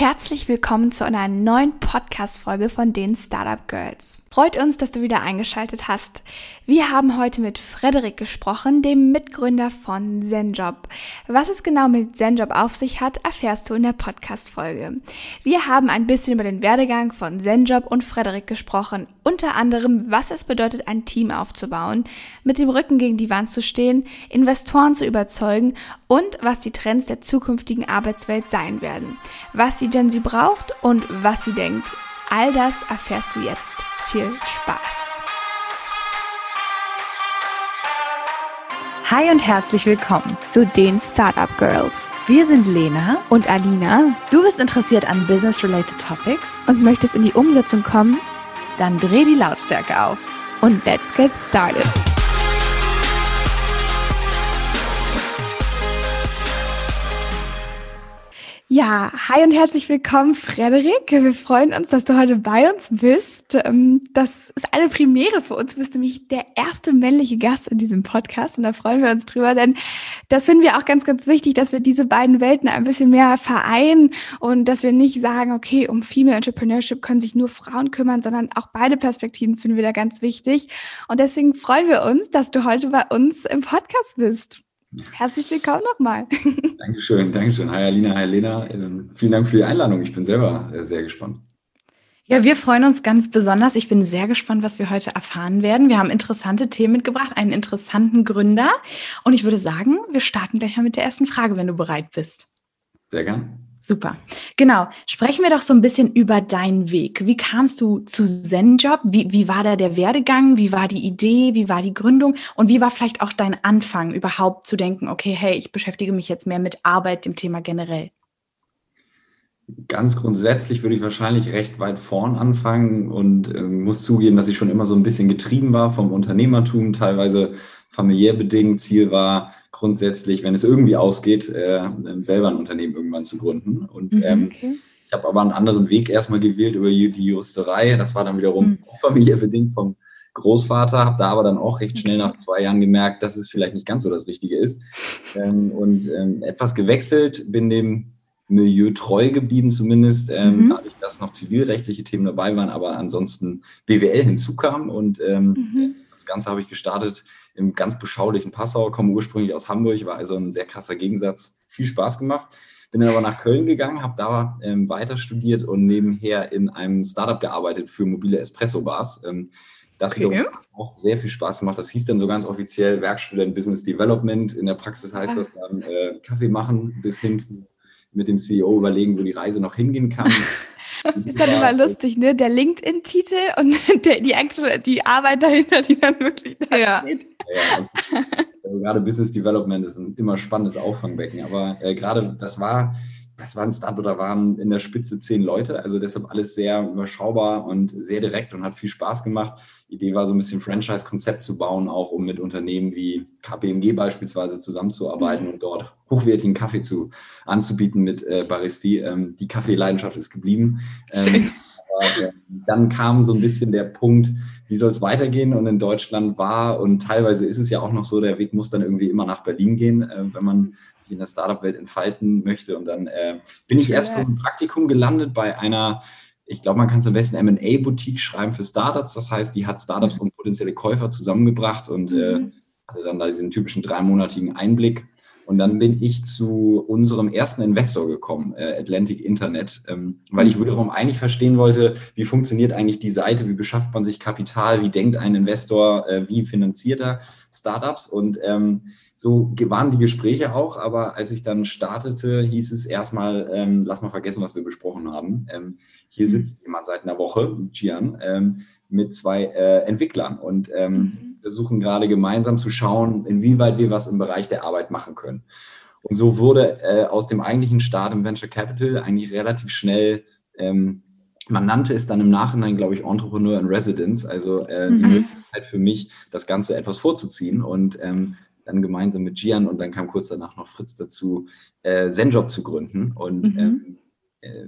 Herzlich willkommen zu einer neuen Podcast-Folge von den Startup Girls. Freut uns, dass du wieder eingeschaltet hast. Wir haben heute mit Frederik gesprochen, dem Mitgründer von ZenJob. Was es genau mit ZenJob auf sich hat, erfährst du in der Podcast-Folge. Wir haben ein bisschen über den Werdegang von ZenJob und Frederik gesprochen. Unter anderem, was es bedeutet, ein Team aufzubauen, mit dem Rücken gegen die Wand zu stehen, Investoren zu überzeugen und was die Trends der zukünftigen Arbeitswelt sein werden. Was die Gen Z braucht und was sie denkt. All das erfährst du jetzt. Viel Spaß! Hi und herzlich willkommen zu den Startup Girls. Wir sind Lena und Alina. Du bist interessiert an Business-related Topics und möchtest in die Umsetzung kommen? Dann dreh die Lautstärke auf und let's get started. Ja, hi und herzlich willkommen, Frederik. Wir freuen uns, dass du heute bei uns bist. Ähm, das ist eine Premiere für uns. Du bist nämlich der erste männliche Gast in diesem Podcast und da freuen wir uns drüber, denn das finden wir auch ganz, ganz wichtig, dass wir diese beiden Welten ein bisschen mehr vereinen und dass wir nicht sagen, okay, um Female Entrepreneurship können sich nur Frauen kümmern, sondern auch beide Perspektiven finden wir da ganz wichtig. Und deswegen freuen wir uns, dass du heute bei uns im Podcast bist. Herzlich willkommen nochmal. Dankeschön, Dankeschön. Hi Alina, hi Lena. Ähm, vielen Dank für die Einladung. Ich bin selber äh, sehr gespannt. Ja, wir freuen uns ganz besonders. Ich bin sehr gespannt, was wir heute erfahren werden. Wir haben interessante Themen mitgebracht, einen interessanten Gründer. Und ich würde sagen, wir starten gleich mal mit der ersten Frage, wenn du bereit bist. Sehr gern. Super. Genau. Sprechen wir doch so ein bisschen über deinen Weg. Wie kamst du zu ZenJob? Wie, wie war da der Werdegang? Wie war die Idee? Wie war die Gründung? Und wie war vielleicht auch dein Anfang, überhaupt zu denken, okay, hey, ich beschäftige mich jetzt mehr mit Arbeit, dem Thema generell? Ganz grundsätzlich würde ich wahrscheinlich recht weit vorn anfangen und äh, muss zugeben, dass ich schon immer so ein bisschen getrieben war vom Unternehmertum, teilweise familiär bedingt. Ziel war grundsätzlich, wenn es irgendwie ausgeht, äh, selber ein Unternehmen irgendwann zu gründen. Und mhm, ähm, okay. ich habe aber einen anderen Weg erstmal gewählt über die Juristerei. Das war dann wiederum mhm. familiär bedingt vom Großvater, habe da aber dann auch recht schnell nach zwei Jahren gemerkt, dass es vielleicht nicht ganz so das Richtige ist. Ähm, und ähm, etwas gewechselt, bin dem Milieu treu geblieben, zumindest, ähm, mhm. dadurch, dass noch zivilrechtliche Themen dabei waren, aber ansonsten BWL hinzukam. Und ähm, mhm. das Ganze habe ich gestartet im ganz beschaulichen Passau, komme ursprünglich aus Hamburg, war also ein sehr krasser Gegensatz. Viel Spaß gemacht. Bin dann aber nach Köln gegangen, habe da ähm, weiter studiert und nebenher in einem Startup gearbeitet für mobile Espresso-Bars. Ähm, das okay. auch sehr viel Spaß gemacht. Das hieß dann so ganz offiziell Werkstudent Business Development. In der Praxis heißt das dann äh, Kaffee machen bis hin zu mit dem CEO überlegen, wo die Reise noch hingehen kann. ist dann immer lustig, ne? Der LinkedIn-Titel und der, die, die Arbeit dahinter, die dann wirklich da ja. steht. Ja, also, gerade Business Development ist ein immer spannendes Auffangbecken. Aber äh, gerade das war, das war ein Startup, da waren in der Spitze zehn Leute, also deshalb alles sehr überschaubar und sehr direkt und hat viel Spaß gemacht. Die Idee war so ein bisschen Franchise-Konzept zu bauen, auch um mit Unternehmen wie KPMG beispielsweise zusammenzuarbeiten mhm. und dort hochwertigen Kaffee zu, anzubieten mit äh, Baristi. Ähm, die Kaffeeleidenschaft ist geblieben. Ähm, aber, äh, dann kam so ein bisschen der Punkt, wie soll es weitergehen? Und in Deutschland war und teilweise ist es ja auch noch so, der Weg muss dann irgendwie immer nach Berlin gehen, äh, wenn man sich in der Startup-Welt entfalten möchte. Und dann äh, bin ich erst vom Praktikum gelandet bei einer ich glaube, man kann es am besten MA-Boutique schreiben für Startups. Das heißt, die hat Startups mhm. und potenzielle Käufer zusammengebracht und äh, mhm. hatte dann da diesen typischen dreimonatigen Einblick. Und dann bin ich zu unserem ersten Investor gekommen, äh, Atlantic Internet, ähm, weil ich wiederum eigentlich verstehen wollte, wie funktioniert eigentlich die Seite, wie beschafft man sich Kapital, wie denkt ein Investor, äh, wie finanziert er Startups. Und ähm, so waren die Gespräche auch, aber als ich dann startete, hieß es erstmal, ähm, lass mal vergessen, was wir besprochen haben. Ähm, hier sitzt jemand seit einer Woche, Gian, ähm, mit zwei äh, Entwicklern und ähm, mhm. Versuchen gerade gemeinsam zu schauen, inwieweit wir was im Bereich der Arbeit machen können. Und so wurde äh, aus dem eigentlichen Start im Venture Capital eigentlich relativ schnell ähm, man nannte es dann im Nachhinein, glaube ich, Entrepreneur in Residence, also äh, die mhm. Möglichkeit für mich, das Ganze etwas vorzuziehen und ähm, dann gemeinsam mit Gian und dann kam kurz danach noch Fritz dazu, äh, Zenjob zu gründen. Und mhm. ähm, äh,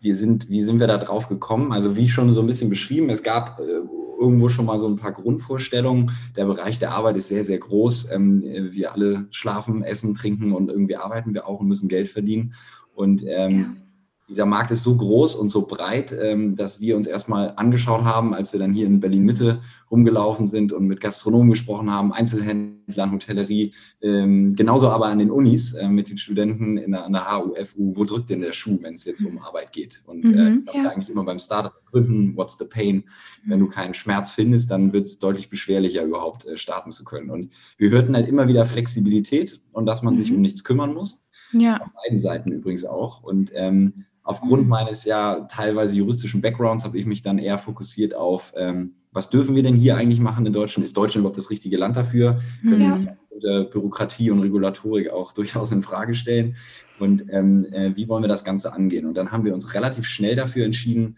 wir sind, wie sind wir da drauf gekommen? Also wie schon so ein bisschen beschrieben, es gab äh, irgendwo schon mal so ein paar Grundvorstellungen. Der Bereich der Arbeit ist sehr, sehr groß. Ähm, wir alle schlafen, essen, trinken und irgendwie arbeiten wir auch und müssen Geld verdienen. Und ähm, ja dieser Markt ist so groß und so breit, ähm, dass wir uns erstmal angeschaut haben, als wir dann hier in Berlin Mitte rumgelaufen sind und mit Gastronomen gesprochen haben, Einzelhändlern, Hotellerie, ähm, genauso aber an den Unis äh, mit den Studenten in der, an der HUFU, wo drückt denn der Schuh, wenn es jetzt um Arbeit geht? Und äh, mhm, das ja. ist eigentlich immer beim Startup gründen, what's the pain? Wenn du keinen Schmerz findest, dann wird es deutlich beschwerlicher, überhaupt äh, starten zu können. Und wir hörten halt immer wieder Flexibilität und dass man mhm. sich um nichts kümmern muss. Ja. Auf beiden Seiten übrigens auch. Und ähm, Aufgrund mhm. meines ja teilweise juristischen Backgrounds habe ich mich dann eher fokussiert auf, ähm, was dürfen wir denn hier eigentlich machen in Deutschland? Ist Deutschland überhaupt das richtige Land dafür? Können ja. wir Bürokratie und Regulatorik auch durchaus in Frage stellen? Und ähm, äh, wie wollen wir das Ganze angehen? Und dann haben wir uns relativ schnell dafür entschieden,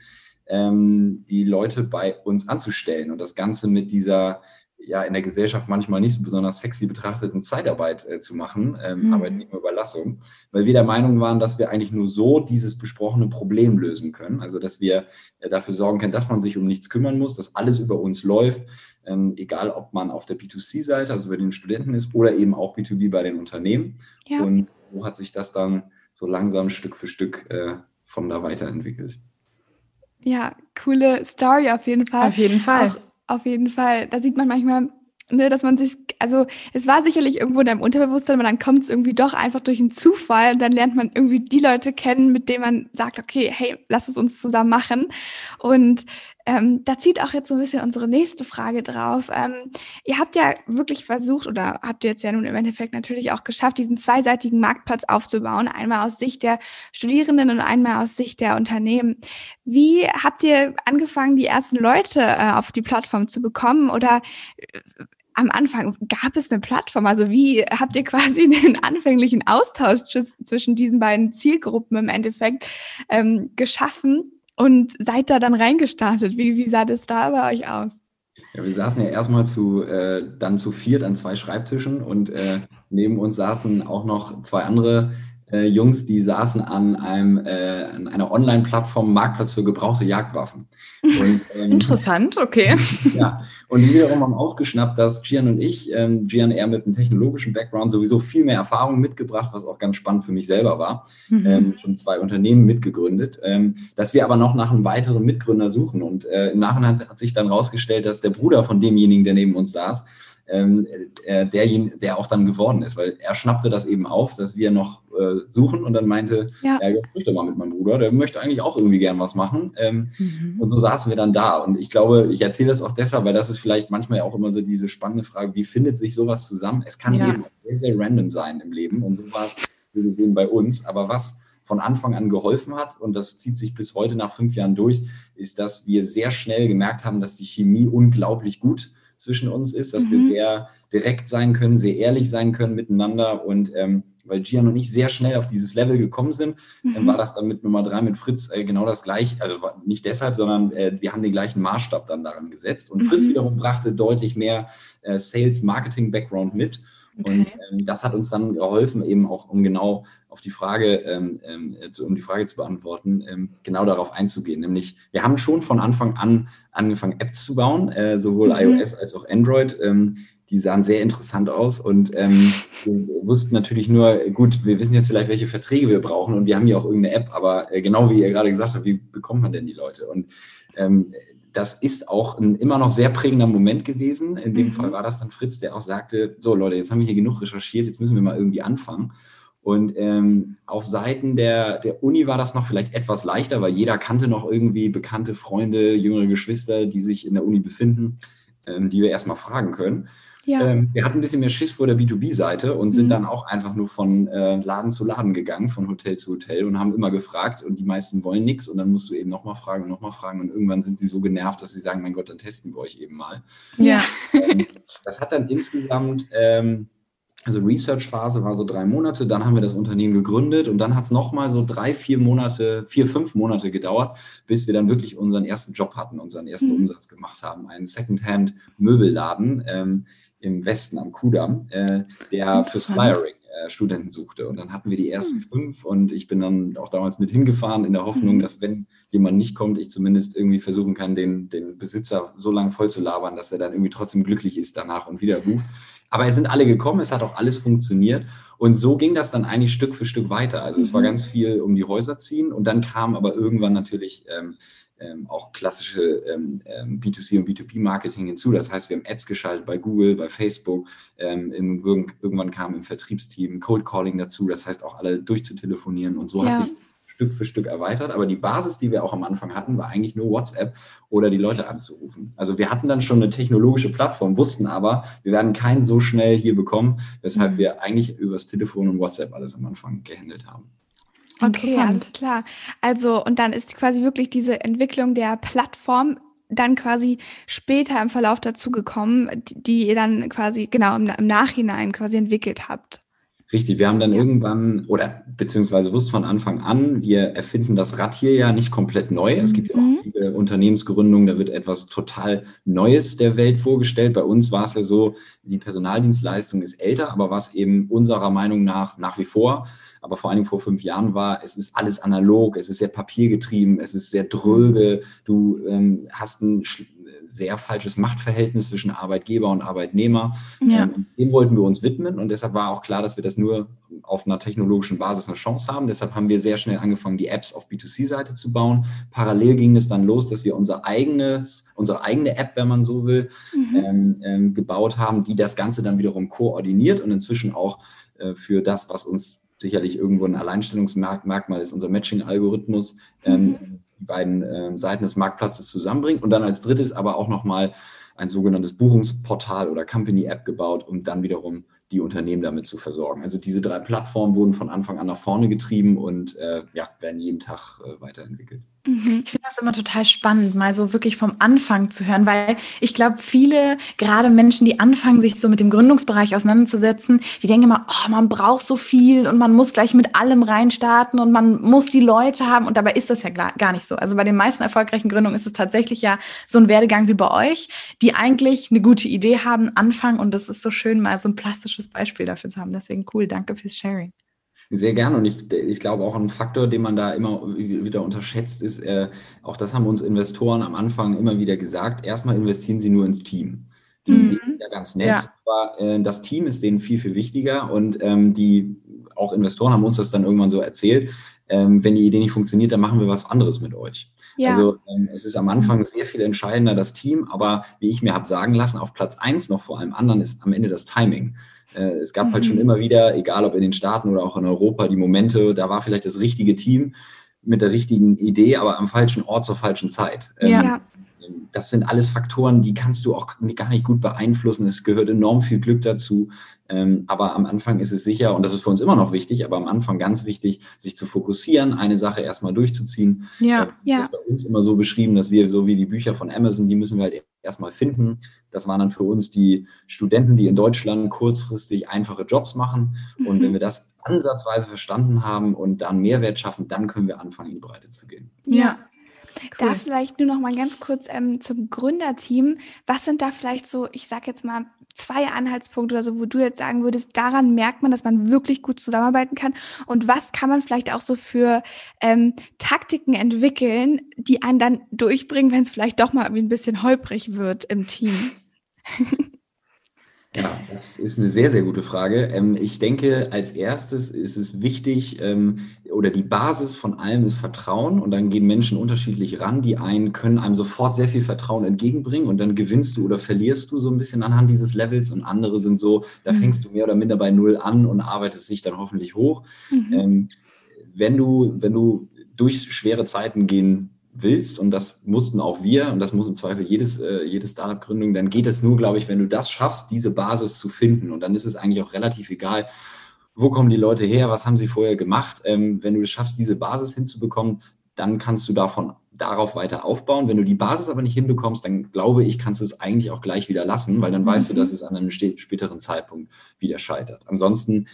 ähm, die Leute bei uns anzustellen und das Ganze mit dieser ja in der Gesellschaft manchmal nicht so besonders sexy betrachteten Zeitarbeit äh, zu machen, ähm, mhm. Arbeitnehmerüberlassung, weil wir der Meinung waren, dass wir eigentlich nur so dieses besprochene Problem lösen können. Also dass wir äh, dafür sorgen können, dass man sich um nichts kümmern muss, dass alles über uns läuft, ähm, egal ob man auf der B2C-Seite, also bei den Studenten ist, oder eben auch B2B bei den Unternehmen. Ja. Und so hat sich das dann so langsam Stück für Stück äh, von da weiterentwickelt. Ja, coole Story auf jeden Fall. Auf jeden Fall. Auch auf jeden Fall. Da sieht man manchmal, ne, dass man sich, also es war sicherlich irgendwo in deinem Unterbewusstsein, aber dann kommt es irgendwie doch einfach durch einen Zufall und dann lernt man irgendwie die Leute kennen, mit denen man sagt, okay, hey, lass es uns zusammen machen. Und ähm, da zieht auch jetzt so ein bisschen unsere nächste Frage drauf. Ähm, ihr habt ja wirklich versucht oder habt ihr jetzt ja nun im Endeffekt natürlich auch geschafft, diesen zweiseitigen Marktplatz aufzubauen, einmal aus Sicht der Studierenden und einmal aus Sicht der Unternehmen. Wie habt ihr angefangen, die ersten Leute äh, auf die Plattform zu bekommen oder äh, am Anfang gab es eine Plattform? Also wie habt ihr quasi den anfänglichen Austausch zwischen diesen beiden Zielgruppen im Endeffekt ähm, geschaffen? Und seid da dann reingestartet. Wie, wie sah das da bei euch aus? Ja, wir saßen ja erstmal zu, äh, dann zu viert an zwei Schreibtischen und äh, neben uns saßen auch noch zwei andere äh, Jungs, die saßen an, einem, äh, an einer Online-Plattform Marktplatz für gebrauchte Jagdwaffen. Und, ähm, Interessant, okay. Ja, und die wiederum haben auch geschnappt, dass Gian und ich, ähm, Gian eher mit einem technologischen Background, sowieso viel mehr Erfahrung mitgebracht, was auch ganz spannend für mich selber war. Mhm. Ähm, schon zwei Unternehmen mitgegründet, ähm, dass wir aber noch nach einem weiteren Mitgründer suchen. Und äh, im Nachhinein hat sich dann rausgestellt, dass der Bruder von demjenigen, der neben uns saß, ähm, äh, derjenige, der auch dann geworden ist, weil er schnappte das eben auf, dass wir noch äh, suchen und dann meinte, ja, ja ich möchte mal mit meinem Bruder, der möchte eigentlich auch irgendwie gern was machen. Ähm, mhm. Und so saßen wir dann da. Und ich glaube, ich erzähle das auch deshalb, weil das ist vielleicht manchmal auch immer so diese spannende Frage, wie findet sich sowas zusammen? Es kann ja. eben sehr, sehr random sein im Leben und so war es, wie wir sehen, bei uns. Aber was von Anfang an geholfen hat, und das zieht sich bis heute nach fünf Jahren durch, ist, dass wir sehr schnell gemerkt haben, dass die Chemie unglaublich gut ist zwischen uns ist, dass mhm. wir sehr direkt sein können, sehr ehrlich sein können miteinander und ähm, weil Gian und ich sehr schnell auf dieses Level gekommen sind, mhm. dann war das dann mit Nummer drei mit Fritz äh, genau das gleiche. Also nicht deshalb, sondern äh, wir haben den gleichen Maßstab dann daran gesetzt. Und mhm. Fritz wiederum brachte deutlich mehr äh, Sales-Marketing-Background mit. Okay. Und ähm, das hat uns dann geholfen, eben auch um genau auf die Frage, ähm, ähm, zu, um die Frage zu beantworten, ähm, genau darauf einzugehen. Nämlich, wir haben schon von Anfang an angefangen, Apps zu bauen, äh, sowohl mhm. iOS als auch Android. Ähm, die sahen sehr interessant aus und ähm, wir wussten natürlich nur, gut, wir wissen jetzt vielleicht, welche Verträge wir brauchen und wir haben hier auch irgendeine App, aber äh, genau wie ihr gerade gesagt habt, wie bekommt man denn die Leute? Und ähm, das ist auch ein immer noch sehr prägender Moment gewesen. In dem mhm. Fall war das dann Fritz, der auch sagte, so Leute, jetzt haben wir hier genug recherchiert, jetzt müssen wir mal irgendwie anfangen. Und ähm, auf Seiten der, der Uni war das noch vielleicht etwas leichter, weil jeder kannte noch irgendwie bekannte Freunde, jüngere Geschwister, die sich in der Uni befinden, ähm, die wir erstmal fragen können. Ja. Ähm, wir hatten ein bisschen mehr Schiss vor der B2B-Seite und sind mhm. dann auch einfach nur von äh, Laden zu Laden gegangen, von Hotel zu Hotel und haben immer gefragt und die meisten wollen nichts und dann musst du eben nochmal fragen und nochmal fragen und irgendwann sind sie so genervt, dass sie sagen, mein Gott, dann testen wir euch eben mal. Ja. Ähm, das hat dann insgesamt ähm, also Research-Phase war so drei Monate, dann haben wir das Unternehmen gegründet und dann hat es nochmal so drei, vier Monate, vier, fünf Monate gedauert, bis wir dann wirklich unseren ersten Job hatten, unseren ersten mhm. Umsatz gemacht haben. Einen Secondhand-Möbelladen ähm, im Westen am Kudamm, äh, der fürs Flyering äh, Studenten suchte. Und dann hatten wir die ersten mhm. fünf und ich bin dann auch damals mit hingefahren in der Hoffnung, mhm. dass wenn jemand nicht kommt, ich zumindest irgendwie versuchen kann, den, den Besitzer so lange voll zu labern, dass er dann irgendwie trotzdem glücklich ist danach und wieder bucht. Aber es sind alle gekommen, es hat auch alles funktioniert. Und so ging das dann eigentlich Stück für Stück weiter. Also es war mhm. ganz viel um die Häuser ziehen und dann kam aber irgendwann natürlich ähm, ähm, auch klassische ähm, ähm B2C und B2B-Marketing hinzu. Das heißt, wir haben Ads geschaltet bei Google, bei Facebook. Ähm, im, irgendwann kam im Vertriebsteam Cold Calling dazu. Das heißt, auch alle durchzutelefonieren. Und so ja. hat sich Stück für Stück erweitert. Aber die Basis, die wir auch am Anfang hatten, war eigentlich nur WhatsApp oder die Leute anzurufen. Also wir hatten dann schon eine technologische Plattform, wussten aber, wir werden keinen so schnell hier bekommen, weshalb mhm. wir eigentlich übers Telefon und WhatsApp alles am Anfang gehandelt haben. Okay, alles klar. Also, und dann ist quasi wirklich diese Entwicklung der Plattform dann quasi später im Verlauf dazugekommen, die, die ihr dann quasi genau im, im Nachhinein quasi entwickelt habt. Richtig, wir haben dann ja. irgendwann oder beziehungsweise wussten von Anfang an, wir erfinden das Rad hier ja nicht komplett neu. Es gibt ja auch mhm. viele Unternehmensgründungen, da wird etwas total Neues der Welt vorgestellt. Bei uns war es ja so, die Personaldienstleistung ist älter, aber was eben unserer Meinung nach nach wie vor, aber vor allen Dingen vor fünf Jahren war, es ist alles analog, es ist sehr papiergetrieben, es ist sehr dröge, du ähm, hast ein sehr falsches Machtverhältnis zwischen Arbeitgeber und Arbeitnehmer. Ja. Ähm, dem wollten wir uns widmen und deshalb war auch klar, dass wir das nur auf einer technologischen Basis eine Chance haben. Deshalb haben wir sehr schnell angefangen, die Apps auf B2C-Seite zu bauen. Parallel ging es dann los, dass wir unser eigenes, unsere eigene App, wenn man so will, mhm. ähm, ähm, gebaut haben, die das Ganze dann wiederum koordiniert und inzwischen auch äh, für das, was uns sicherlich irgendwo ein Alleinstellungsmerkmal ist, unser Matching-Algorithmus, ähm, mhm die beiden äh, Seiten des Marktplatzes zusammenbringt und dann als drittes aber auch nochmal ein sogenanntes Buchungsportal oder Company-App gebaut, um dann wiederum die Unternehmen damit zu versorgen. Also diese drei Plattformen wurden von Anfang an nach vorne getrieben und äh, ja, werden jeden Tag äh, weiterentwickelt. Mhm. Ich finde das immer total spannend, mal so wirklich vom Anfang zu hören, weil ich glaube, viele, gerade Menschen, die anfangen, sich so mit dem Gründungsbereich auseinanderzusetzen, die denken immer, oh, man braucht so viel und man muss gleich mit allem reinstarten und man muss die Leute haben und dabei ist das ja gar nicht so. Also bei den meisten erfolgreichen Gründungen ist es tatsächlich ja so ein Werdegang wie bei euch, die eigentlich eine gute Idee haben, anfangen und das ist so schön, mal so ein plastisches Beispiel dafür zu haben. Deswegen cool, danke fürs Sharing. Sehr gerne und ich, ich glaube auch ein Faktor, den man da immer wieder unterschätzt, ist, äh, auch das haben uns Investoren am Anfang immer wieder gesagt, erstmal investieren sie nur ins Team. Die mhm. Idee ist ja ganz nett, ja. aber äh, das Team ist denen viel, viel wichtiger und ähm, die auch Investoren haben uns das dann irgendwann so erzählt, ähm, wenn die Idee nicht funktioniert, dann machen wir was anderes mit euch. Ja. Also ähm, es ist am Anfang sehr viel entscheidender das Team, aber wie ich mir habe sagen lassen, auf Platz eins noch vor allem anderen ist am Ende das Timing. Äh, es gab mhm. halt schon mhm. immer wieder, egal ob in den Staaten oder auch in Europa, die Momente, da war vielleicht das richtige Team mit der richtigen Idee, aber am falschen Ort zur falschen Zeit. Ähm, ja. Das sind alles Faktoren, die kannst du auch gar nicht gut beeinflussen. Es gehört enorm viel Glück dazu. Ähm, aber am Anfang ist es sicher, und das ist für uns immer noch wichtig, aber am Anfang ganz wichtig, sich zu fokussieren, eine Sache erstmal durchzuziehen. Ja, äh, ja. Das ist bei uns immer so beschrieben, dass wir so wie die Bücher von Amazon, die müssen wir halt erstmal finden. Das waren dann für uns die Studenten, die in Deutschland kurzfristig einfache Jobs machen. Mhm. Und wenn wir das ansatzweise verstanden haben und dann Mehrwert schaffen, dann können wir anfangen, in die Breite zu gehen. Ja. Cool. Da vielleicht nur noch mal ganz kurz ähm, zum Gründerteam. Was sind da vielleicht so, ich sag jetzt mal, zwei Anhaltspunkte oder so, wo du jetzt sagen würdest, daran merkt man, dass man wirklich gut zusammenarbeiten kann? Und was kann man vielleicht auch so für ähm, Taktiken entwickeln, die einen dann durchbringen, wenn es vielleicht doch mal irgendwie ein bisschen holprig wird im Team? Ja, das ist eine sehr, sehr gute Frage. Ähm, ich denke, als erstes ist es wichtig, ähm, oder die Basis von allem ist Vertrauen. Und dann gehen Menschen unterschiedlich ran. Die einen können einem sofort sehr viel Vertrauen entgegenbringen und dann gewinnst du oder verlierst du so ein bisschen anhand dieses Levels. Und andere sind so, da mhm. fängst du mehr oder minder bei Null an und arbeitest dich dann hoffentlich hoch. Mhm. Ähm, wenn du, wenn du durch schwere Zeiten gehen willst, und das mussten auch wir, und das muss im Zweifel jedes, äh, jede Startup-Gründung, dann geht es nur, glaube ich, wenn du das schaffst, diese Basis zu finden. Und dann ist es eigentlich auch relativ egal, wo kommen die Leute her, was haben sie vorher gemacht. Ähm, wenn du es schaffst, diese Basis hinzubekommen, dann kannst du davon darauf weiter aufbauen. Wenn du die Basis aber nicht hinbekommst, dann glaube ich, kannst du es eigentlich auch gleich wieder lassen, weil dann weißt du, mhm. dass es an einem späteren Zeitpunkt wieder scheitert. Ansonsten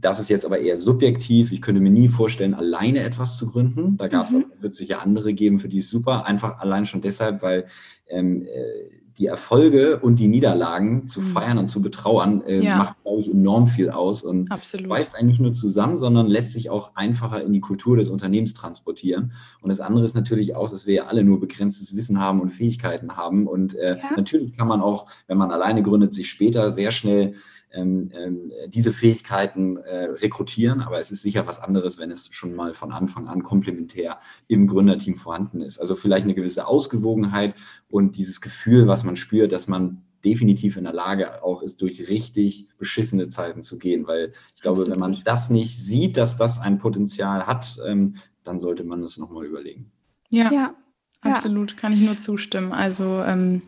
das ist jetzt aber eher subjektiv. Ich könnte mir nie vorstellen, alleine etwas zu gründen. Da gab es, mhm. wird es sicher andere geben, für die es super. Einfach allein schon deshalb, weil ähm, äh, die Erfolge und die Niederlagen zu mhm. feiern und zu betrauern, äh, ja. macht, glaube ich, enorm viel aus und Absolut. weist eigentlich nur zusammen, sondern lässt sich auch einfacher in die Kultur des Unternehmens transportieren. Und das andere ist natürlich auch, dass wir ja alle nur begrenztes Wissen haben und Fähigkeiten haben. Und äh, ja. natürlich kann man auch, wenn man alleine gründet, sich später sehr schnell diese Fähigkeiten äh, rekrutieren, aber es ist sicher was anderes, wenn es schon mal von Anfang an komplementär im Gründerteam vorhanden ist. Also vielleicht eine gewisse Ausgewogenheit und dieses Gefühl, was man spürt, dass man definitiv in der Lage auch ist, durch richtig beschissene Zeiten zu gehen, weil ich glaube, Absolut. wenn man das nicht sieht, dass das ein Potenzial hat, ähm, dann sollte man es nochmal überlegen. Ja, ja, absolut, kann ich nur zustimmen. Also ähm,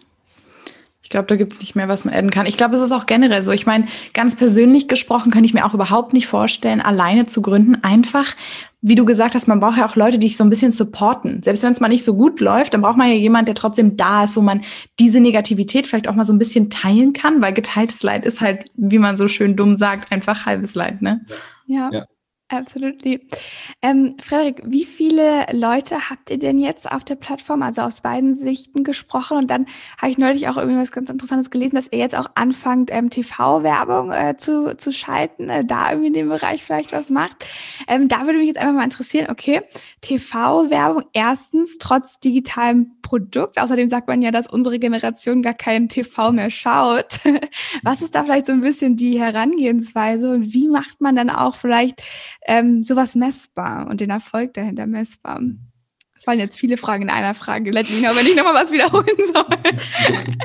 ich glaube, da gibt es nicht mehr, was man adden kann. Ich glaube, es ist auch generell so. Ich meine, ganz persönlich gesprochen könnte ich mir auch überhaupt nicht vorstellen, alleine zu gründen. Einfach, wie du gesagt hast, man braucht ja auch Leute, die dich so ein bisschen supporten. Selbst wenn es mal nicht so gut läuft, dann braucht man ja jemand, der trotzdem da ist, wo man diese Negativität vielleicht auch mal so ein bisschen teilen kann, weil geteiltes Leid ist halt, wie man so schön dumm sagt, einfach halbes Leid, ne? Ja. ja. Absolutely. Ähm, Frederik, wie viele Leute habt ihr denn jetzt auf der Plattform, also aus beiden Sichten gesprochen? Und dann habe ich neulich auch irgendwie was ganz Interessantes gelesen, dass ihr jetzt auch anfangt, ähm, TV-Werbung äh, zu, zu schalten, äh, da irgendwie in dem Bereich vielleicht was macht. Ähm, da würde mich jetzt einfach mal interessieren, okay, TV-Werbung erstens trotz digitalem Produkt. Außerdem sagt man ja, dass unsere Generation gar keinen TV mehr schaut. was ist da vielleicht so ein bisschen die Herangehensweise und wie macht man dann auch vielleicht ähm, sowas messbar und den Erfolg dahinter messbar? Es fallen jetzt viele Fragen in einer Frage. Let me know, wenn ich nochmal was wiederholen soll.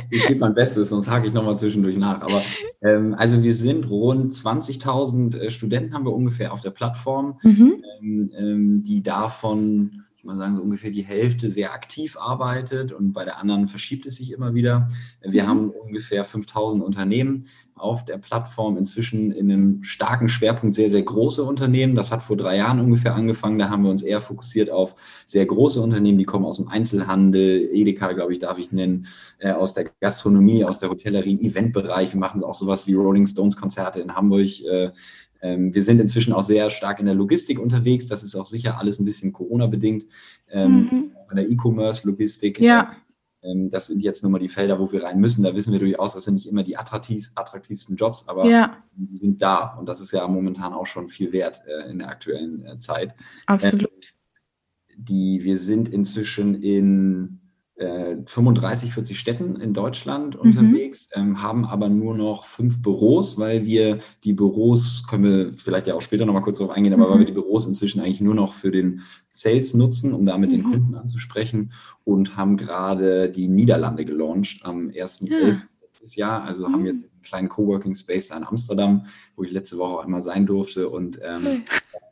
Ich gebe mein Bestes, sonst hake ich nochmal zwischendurch nach. Aber ähm, also wir sind rund 20.000 äh, Studenten haben wir ungefähr auf der Plattform, mhm. ähm, ähm die davon man sagen, so ungefähr die Hälfte sehr aktiv arbeitet und bei der anderen verschiebt es sich immer wieder. Wir mhm. haben ungefähr 5000 Unternehmen auf der Plattform, inzwischen in einem starken Schwerpunkt sehr, sehr große Unternehmen. Das hat vor drei Jahren ungefähr angefangen. Da haben wir uns eher fokussiert auf sehr große Unternehmen, die kommen aus dem Einzelhandel, Edeka, glaube ich, darf ich nennen, äh, aus der Gastronomie, aus der Hotellerie, Eventbereich. Wir machen auch sowas wie Rolling Stones Konzerte in Hamburg. Äh, ähm, wir sind inzwischen auch sehr stark in der Logistik unterwegs. Das ist auch sicher alles ein bisschen Corona-bedingt. Ähm, mhm. In der E-Commerce-Logistik. Ja. Ähm, das sind jetzt nun mal die Felder, wo wir rein müssen. Da wissen wir durchaus, das sind nicht immer die attraktiv, attraktivsten Jobs, aber ja. die sind da. Und das ist ja momentan auch schon viel wert äh, in der aktuellen äh, Zeit. Absolut. die, wir sind inzwischen in 35, äh, 40 Städten in Deutschland mhm. unterwegs, ähm, haben aber nur noch fünf Büros, weil wir die Büros, können wir vielleicht ja auch später nochmal kurz darauf eingehen, aber mhm. weil wir die Büros inzwischen eigentlich nur noch für den Sales nutzen, um damit mhm. den Kunden anzusprechen und haben gerade die Niederlande gelauncht am 1.11. Ja. letztes Jahr. Also haben mhm. jetzt einen kleinen Coworking Space da in Amsterdam, wo ich letzte Woche auch einmal sein durfte und ähm,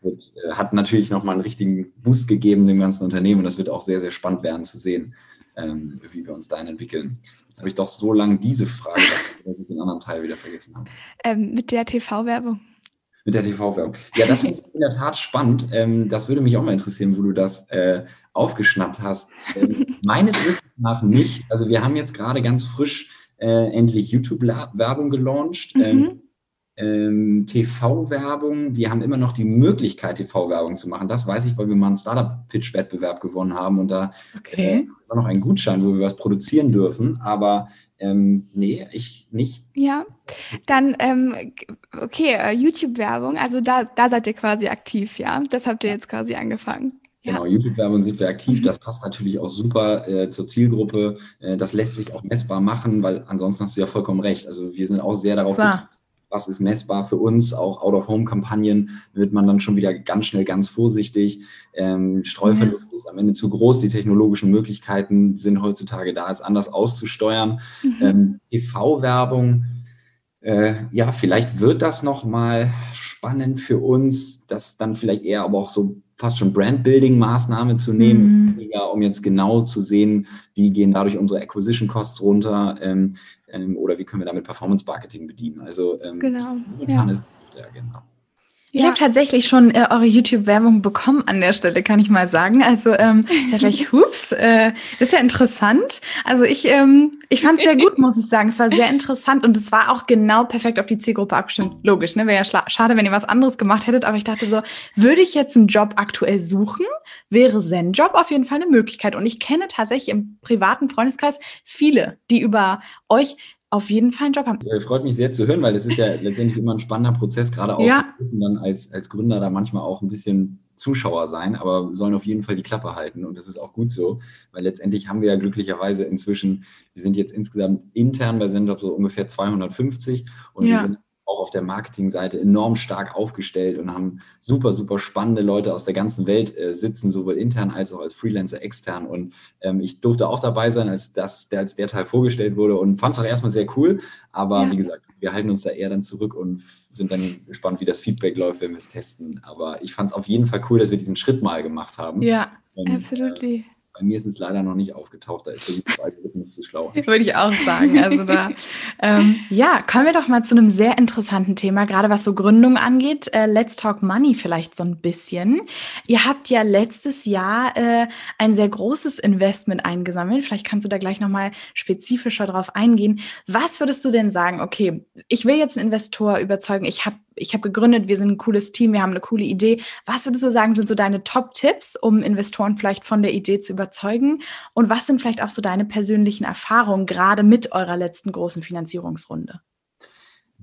wird, äh, hat natürlich nochmal einen richtigen Boost gegeben dem ganzen Unternehmen und das wird auch sehr, sehr spannend werden zu sehen ähm, wie wir uns dahin entwickeln. Jetzt habe ich doch so lange diese Frage, dass ich den anderen Teil wieder vergessen habe. Ähm, mit der TV-Werbung. Mit der TV-Werbung. Ja, das finde ich in der Tat spannend. Ähm, das würde mich auch mal interessieren, wo du das äh, aufgeschnappt hast. Ähm, meines Wissens nach nicht. Also wir haben jetzt gerade ganz frisch äh, endlich YouTube-Werbung gelauncht. Mhm. Ähm, TV-Werbung. Wir haben immer noch die Möglichkeit, TV-Werbung zu machen. Das weiß ich, weil wir mal einen Startup-Pitch-Wettbewerb gewonnen haben und da okay. äh, noch einen Gutschein, wo wir was produzieren dürfen. Aber ähm, nee, ich nicht. Ja, dann, ähm, okay, äh, YouTube-Werbung, also da, da seid ihr quasi aktiv, ja? Das habt ihr jetzt quasi angefangen. Genau, YouTube-Werbung sind wir aktiv. Das passt natürlich auch super äh, zur Zielgruppe. Äh, das lässt sich auch messbar machen, weil ansonsten hast du ja vollkommen recht. Also wir sind auch sehr darauf was ist messbar für uns, auch Out-of-Home-Kampagnen wird man dann schon wieder ganz schnell ganz vorsichtig. Ähm, Streuverlust ja. ist am Ende zu groß, die technologischen Möglichkeiten sind heutzutage da, es anders auszusteuern. Mhm. Ähm, TV-Werbung, äh, ja, vielleicht wird das nochmal spannend für uns, das dann vielleicht eher aber auch so fast schon Brand-Building-Maßnahme zu nehmen, mhm. um jetzt genau zu sehen, wie gehen dadurch unsere Acquisition-Costs runter, ähm, ähm, oder wie können wir damit Performance-Marketing bedienen. Also ähm, genau. Ja. ist der Agenda. Ich ja. habe tatsächlich schon äh, eure YouTube-Werbung bekommen an der Stelle, kann ich mal sagen. Also ähm, ich dachte gleich, hups, äh, das ist ja interessant. Also ich, ähm, ich fand es sehr gut, muss ich sagen. Es war sehr interessant und es war auch genau perfekt auf die Zielgruppe abgestimmt. Logisch, ne? Wäre ja schade, wenn ihr was anderes gemacht hättet, aber ich dachte so, würde ich jetzt einen Job aktuell suchen, wäre Zen-Job auf jeden Fall eine Möglichkeit. Und ich kenne tatsächlich im privaten Freundeskreis viele, die über euch auf jeden Fall einen Job haben. Freut mich sehr zu hören, weil es ist ja letztendlich immer ein spannender Prozess, gerade auch ja. dann als, als Gründer da manchmal auch ein bisschen Zuschauer sein, aber sollen auf jeden Fall die Klappe halten und das ist auch gut so, weil letztendlich haben wir ja glücklicherweise inzwischen, wir sind jetzt insgesamt intern bei Sendop so ungefähr 250 und ja. wir sind auch auf der Marketingseite enorm stark aufgestellt und haben super, super spannende Leute aus der ganzen Welt äh, sitzen, sowohl intern als auch als Freelancer extern. Und ähm, ich durfte auch dabei sein, als, das, der, als der Teil vorgestellt wurde und fand es auch erstmal sehr cool. Aber ja. wie gesagt, wir halten uns da eher dann zurück und sind dann gespannt, wie das Feedback läuft, wenn wir es testen. Aber ich fand es auf jeden Fall cool, dass wir diesen Schritt mal gemacht haben. Ja, absolut. Äh, bei mir ist es leider noch nicht aufgetaucht, da ist der YouTube-Algorithmus zu schlau. Würde ich auch sagen. Also da, ähm, ja, kommen wir doch mal zu einem sehr interessanten Thema, gerade was so Gründung angeht. Äh, Let's Talk Money vielleicht so ein bisschen. Ihr habt ja letztes Jahr äh, ein sehr großes Investment eingesammelt. Vielleicht kannst du da gleich nochmal spezifischer drauf eingehen. Was würdest du denn sagen? Okay, ich will jetzt einen Investor überzeugen. Ich habe ich habe gegründet, wir sind ein cooles Team, wir haben eine coole Idee. Was würdest du sagen, sind so deine Top-Tipps, um Investoren vielleicht von der Idee zu überzeugen? Und was sind vielleicht auch so deine persönlichen Erfahrungen, gerade mit eurer letzten großen Finanzierungsrunde?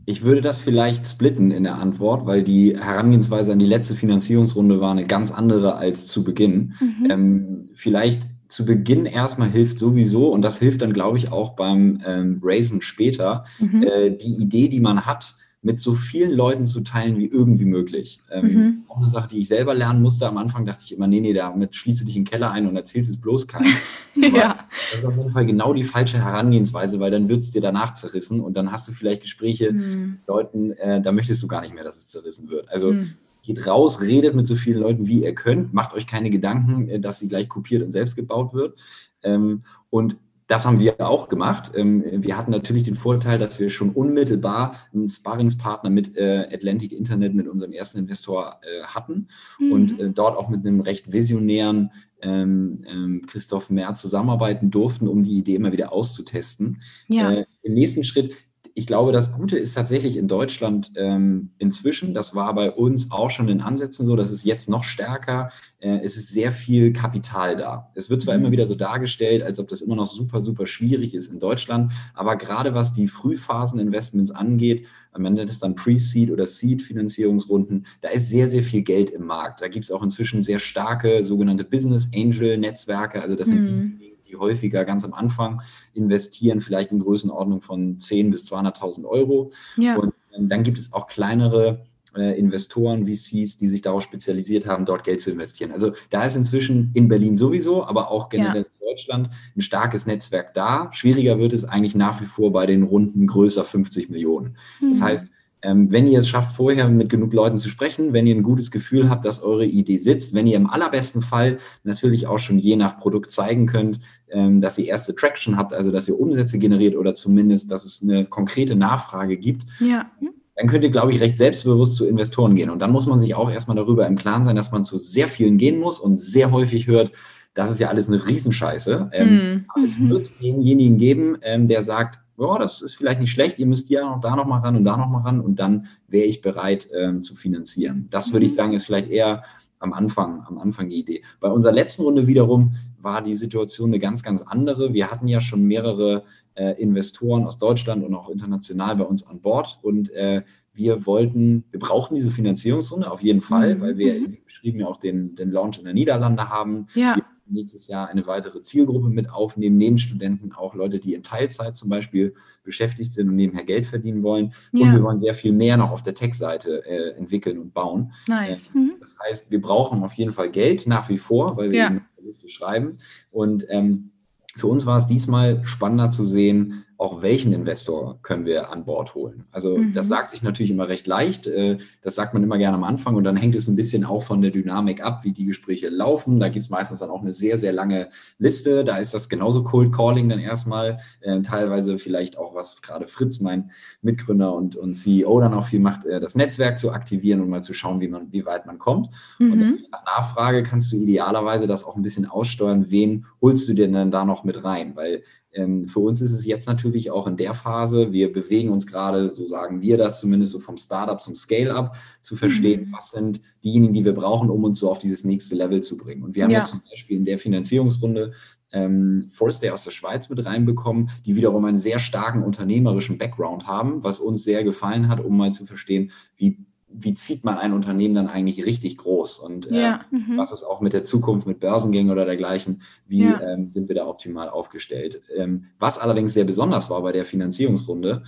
Ich würde das vielleicht splitten in der Antwort, weil die Herangehensweise an die letzte Finanzierungsrunde war eine ganz andere als zu Beginn. Mhm. Ähm, vielleicht zu Beginn erstmal hilft sowieso, und das hilft dann, glaube ich, auch beim ähm, Raisen später, mhm. äh, die Idee, die man hat, mit so vielen Leuten zu teilen wie irgendwie möglich. Ähm, mhm. Auch eine Sache, die ich selber lernen musste. Am Anfang dachte ich immer, nee, nee, damit schließt du dich in den Keller ein und erzählst es bloß keinem. ja. Das ist auf jeden Fall genau die falsche Herangehensweise, weil dann wird es dir danach zerrissen und dann hast du vielleicht Gespräche mhm. mit Leuten, äh, da möchtest du gar nicht mehr, dass es zerrissen wird. Also mhm. geht raus, redet mit so vielen Leuten, wie ihr könnt, macht euch keine Gedanken, äh, dass sie gleich kopiert und selbst gebaut wird. Ähm, und das haben wir auch gemacht. Ähm, wir hatten natürlich den Vorteil, dass wir schon unmittelbar einen Sparringspartner mit äh, Atlantic Internet, mit unserem ersten Investor äh, hatten mhm. und äh, dort auch mit einem recht visionären ähm, ähm, Christoph Mehr zusammenarbeiten durften, um die Idee immer wieder auszutesten. Ja. Im nächsten Schritt ich glaube, das Gute ist tatsächlich in Deutschland ähm, inzwischen, das war bei uns auch schon in Ansätzen so, das ist jetzt noch stärker, äh, es ist sehr viel Kapital da. Es wird zwar mhm. immer wieder so dargestellt, als ob das immer noch super, super schwierig ist in Deutschland, aber gerade was die Frühphasen-Investments angeht, am Ende ist dann Pre-Seed oder Seed-Finanzierungsrunden, da ist sehr, sehr viel Geld im Markt. Da gibt es auch inzwischen sehr starke sogenannte Business Angel-Netzwerke, also das sind mhm. Die, häufiger ganz am Anfang investieren, vielleicht in Größenordnung von 10.000 bis 200.000 Euro. Ja. Und ähm, dann gibt es auch kleinere äh, Investoren, VCs, die sich darauf spezialisiert haben, dort Geld zu investieren. Also da ist inzwischen in Berlin sowieso, aber auch generell ja. in Deutschland ein starkes Netzwerk da. Schwieriger wird es eigentlich nach wie vor bei den Runden größer 50 Millionen. Mhm. Das heißt, ähm, wenn ihr es schafft, vorher mit genug Leuten zu sprechen, wenn ihr ein gutes Gefühl habt, dass eure Idee sitzt, wenn ihr im allerbesten Fall natürlich auch schon je nach Produkt zeigen könnt, ähm, dass ihr erste Traction habt, also dass ihr Umsätze generiert oder zumindest, dass es eine konkrete Nachfrage gibt, ja. dann könnt ihr, glaube ich, recht selbstbewusst zu Investoren gehen. Und dann muss man sich auch erstmal darüber im Klaren sein, dass man zu sehr vielen gehen muss und sehr häufig hört, das ist ja alles eine Riesenscheiße. Ähm, mhm. Es wird denjenigen geben, ähm, der sagt, ja, das ist vielleicht nicht schlecht, ihr müsst ja noch da noch mal ran und da noch mal ran und dann wäre ich bereit ähm, zu finanzieren. Das würde ich mhm. sagen, ist vielleicht eher am Anfang, am Anfang die Idee. Bei unserer letzten Runde wiederum war die Situation eine ganz, ganz andere. Wir hatten ja schon mehrere äh, Investoren aus Deutschland und auch international bei uns an Bord und äh, wir wollten, wir brauchten diese Finanzierungsrunde auf jeden Fall, mhm. weil wir, mhm. wie beschrieben, ja auch den, den Launch in der Niederlande haben. Ja. Wir nächstes Jahr eine weitere Zielgruppe mit aufnehmen, neben Studenten auch Leute, die in Teilzeit zum Beispiel beschäftigt sind und nebenher Geld verdienen wollen. Ja. Und wir wollen sehr viel mehr noch auf der Tech-Seite äh, entwickeln und bauen. Nice. Äh, mhm. Das heißt, wir brauchen auf jeden Fall Geld nach wie vor, weil wir ja. eben Verluste schreiben. Und ähm, für uns war es diesmal spannender zu sehen, auch welchen Investor können wir an Bord holen. Also mhm. das sagt sich natürlich immer recht leicht. Äh, das sagt man immer gerne am Anfang und dann hängt es ein bisschen auch von der Dynamik ab, wie die Gespräche laufen. Da gibt es meistens dann auch eine sehr, sehr lange Liste. Da ist das genauso Cold Calling dann erstmal. Äh, teilweise vielleicht auch, was gerade Fritz, mein Mitgründer und, und CEO, dann auch viel macht, äh, das Netzwerk zu aktivieren und mal zu schauen, wie, man, wie weit man kommt. Mhm. Und nach Nachfrage kannst du idealerweise das auch ein bisschen aussteuern, wen holst du dir denn da noch mit rein? Weil für uns ist es jetzt natürlich auch in der Phase, wir bewegen uns gerade, so sagen wir das zumindest so vom Startup zum Scale-up, zu verstehen, mhm. was sind diejenigen, die wir brauchen, um uns so auf dieses nächste Level zu bringen. Und wir haben ja. jetzt zum Beispiel in der Finanzierungsrunde ähm, Forstay aus der Schweiz mit reinbekommen, die wiederum einen sehr starken unternehmerischen Background haben, was uns sehr gefallen hat, um mal zu verstehen, wie wie zieht man ein Unternehmen dann eigentlich richtig groß und äh, ja. mhm. was ist auch mit der Zukunft, mit Börsengängen oder dergleichen, wie ja. ähm, sind wir da optimal aufgestellt. Ähm, was allerdings sehr besonders war bei der Finanzierungsrunde,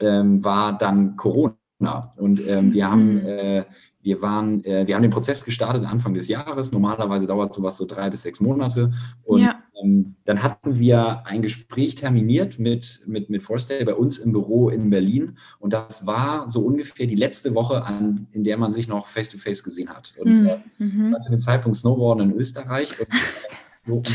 ähm, war dann Corona. Und ähm, wir haben mhm. äh, wir waren, äh, wir haben den Prozess gestartet Anfang des Jahres. Normalerweise dauert sowas so drei bis sechs Monate. Und ja. Ähm, dann hatten wir ein Gespräch terminiert mit, mit, mit Forstay bei uns im Büro in Berlin. Und das war so ungefähr die letzte Woche, an, in der man sich noch face-to-face -face gesehen hat. Und mhm. äh, war zu dem Zeitpunkt Snowboarden in Österreich. Und,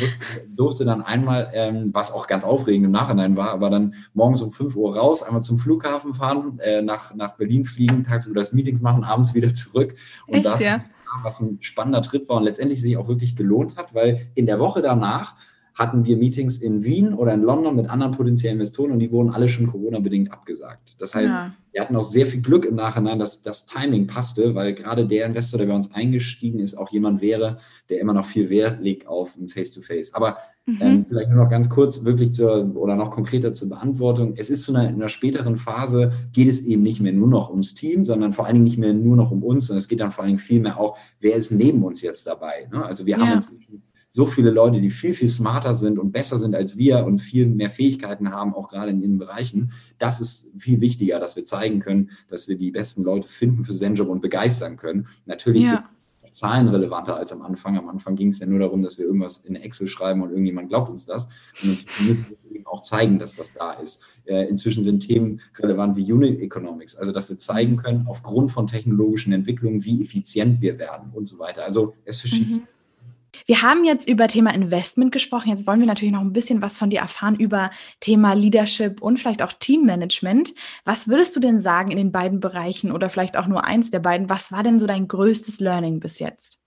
durfte dann einmal, ähm, was auch ganz aufregend im Nachhinein war, aber dann morgens um 5 Uhr raus, einmal zum Flughafen fahren, äh, nach, nach Berlin fliegen, tagsüber das Meetings machen, abends wieder zurück und Echt, saß, ja? was ein spannender Trip war und letztendlich sich auch wirklich gelohnt hat, weil in der Woche danach hatten wir Meetings in Wien oder in London mit anderen potenziellen Investoren und die wurden alle schon Corona-bedingt abgesagt. Das heißt, ja. wir hatten auch sehr viel Glück im Nachhinein, dass das Timing passte, weil gerade der Investor, der bei uns eingestiegen ist, auch jemand wäre, der immer noch viel Wert legt auf ein Face-to-Face. -face. Aber mhm. ähm, vielleicht nur noch ganz kurz wirklich zur oder noch konkreter zur Beantwortung. Es ist zu einer, in einer späteren Phase, geht es eben nicht mehr nur noch ums Team, sondern vor allen Dingen nicht mehr nur noch um uns, sondern es geht dann vor allen Dingen viel mehr auch, wer ist neben uns jetzt dabei. Ne? Also wir ja. haben uns so viele Leute, die viel, viel smarter sind und besser sind als wir und viel mehr Fähigkeiten haben, auch gerade in ihren Bereichen. Das ist viel wichtiger, dass wir zeigen können, dass wir die besten Leute finden für Zenjob und begeistern können. Natürlich ja. sind Zahlen relevanter als am Anfang. Am Anfang ging es ja nur darum, dass wir irgendwas in Excel schreiben und irgendjemand glaubt uns das. Und inzwischen müssen wir jetzt eben auch zeigen, dass das da ist. Äh, inzwischen sind Themen relevant wie Unit Economics, also dass wir zeigen können, aufgrund von technologischen Entwicklungen, wie effizient wir werden und so weiter. Also es verschiebt mhm. Wir haben jetzt über Thema Investment gesprochen. Jetzt wollen wir natürlich noch ein bisschen was von dir erfahren über Thema Leadership und vielleicht auch Teammanagement. Was würdest du denn sagen in den beiden Bereichen oder vielleicht auch nur eins der beiden? Was war denn so dein größtes Learning bis jetzt?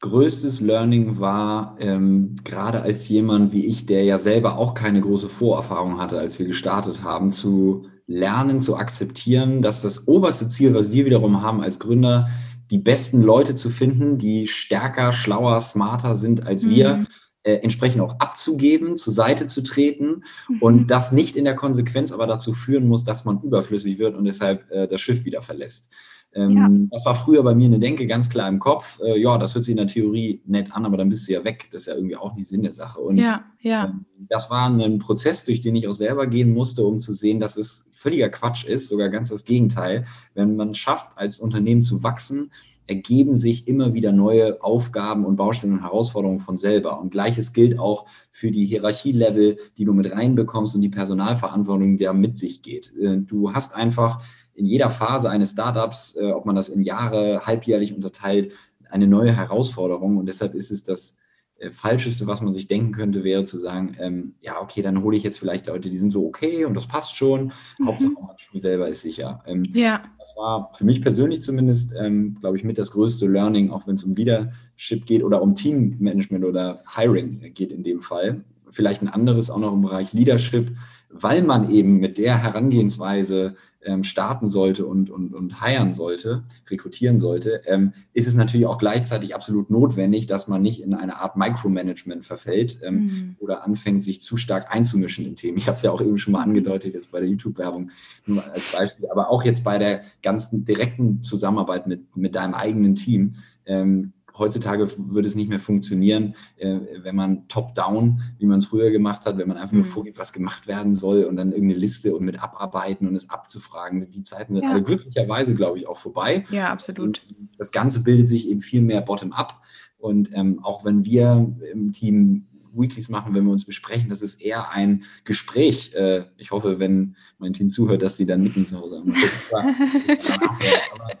Größtes Learning war ähm, gerade als jemand wie ich, der ja selber auch keine große Vorerfahrung hatte, als wir gestartet haben, zu lernen, zu akzeptieren, dass das oberste Ziel, was wir wiederum haben als Gründer, die besten Leute zu finden, die stärker, schlauer, smarter sind als mhm. wir, äh, entsprechend auch abzugeben, zur Seite zu treten mhm. und das nicht in der Konsequenz aber dazu führen muss, dass man überflüssig wird und deshalb äh, das Schiff wieder verlässt. Ähm, ja. Das war früher bei mir eine Denke ganz klar im Kopf. Äh, ja, das hört sich in der Theorie nett an, aber dann bist du ja weg. Das ist ja irgendwie auch nicht Sinn der Sache. Und ja, ja. Ähm, das war ein Prozess, durch den ich auch selber gehen musste, um zu sehen, dass es völliger Quatsch ist, sogar ganz das Gegenteil. Wenn man schafft, als Unternehmen zu wachsen, ergeben sich immer wieder neue Aufgaben und Baustellen und Herausforderungen von selber. Und gleiches gilt auch für die Hierarchielevel, die du mit reinbekommst und die Personalverantwortung, die da mit sich geht. Äh, du hast einfach in jeder Phase eines Startups, äh, ob man das in Jahre, halbjährlich unterteilt, eine neue Herausforderung. Und deshalb ist es das Falscheste, was man sich denken könnte, wäre zu sagen, ähm, ja, okay, dann hole ich jetzt vielleicht Leute, die sind so okay und das passt schon. Mhm. Hauptsache, man selber ist sicher. Ähm, ja. Das war für mich persönlich zumindest, ähm, glaube ich, mit das größte Learning, auch wenn es um Leadership geht oder um Teammanagement oder Hiring geht in dem Fall. Vielleicht ein anderes auch noch im Bereich Leadership, weil man eben mit der Herangehensweise ähm, starten sollte und, und, und heiern sollte, rekrutieren sollte, ähm, ist es natürlich auch gleichzeitig absolut notwendig, dass man nicht in eine Art Micromanagement verfällt ähm, mhm. oder anfängt, sich zu stark einzumischen in Themen. Ich habe es ja auch eben schon mal angedeutet, jetzt bei der YouTube-Werbung nur als Beispiel, aber auch jetzt bei der ganzen direkten Zusammenarbeit mit, mit deinem eigenen Team. Ähm, heutzutage würde es nicht mehr funktionieren, äh, wenn man top-down, wie man es früher gemacht hat, wenn man einfach mhm. nur vorgibt, was gemacht werden soll und dann irgendeine Liste und mit abarbeiten und es abzufragen. Die Zeiten sind ja. alle glücklicherweise, glaube ich, auch vorbei. Ja, absolut. Und das Ganze bildet sich eben viel mehr bottom-up. Und ähm, auch wenn wir im Team Weeklies machen, wenn wir uns besprechen, das ist eher ein Gespräch. Äh, ich hoffe, wenn mein Team zuhört, dass sie dann nicken zu Hause.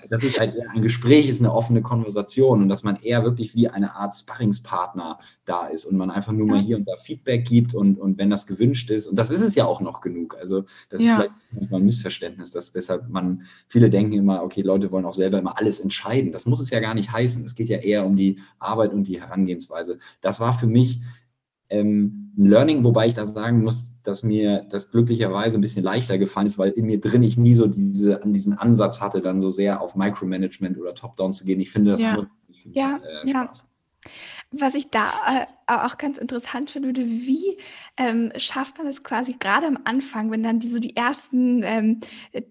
Das ist halt eher ein Gespräch, ist eine offene Konversation und dass man eher wirklich wie eine Art Sparringspartner da ist und man einfach nur mal hier und da Feedback gibt und, und wenn das gewünscht ist. Und das ist es ja auch noch genug. Also das ist ja. vielleicht manchmal ein Missverständnis, dass deshalb man, viele denken immer, okay, Leute wollen auch selber immer alles entscheiden. Das muss es ja gar nicht heißen. Es geht ja eher um die Arbeit und die Herangehensweise. Das war für mich ähm, ein Learning, wobei ich da sagen muss, dass mir das glücklicherweise ein bisschen leichter gefallen ist, weil in mir drin ich nie so diese, an diesen Ansatz hatte, dann so sehr auf Micromanagement oder Top-Down zu gehen. Ich finde das ja. ja, äh, Spaß. Was ich da äh, auch ganz interessant finde, wie ähm, schafft man es quasi gerade am Anfang, wenn dann die, so die ersten ähm,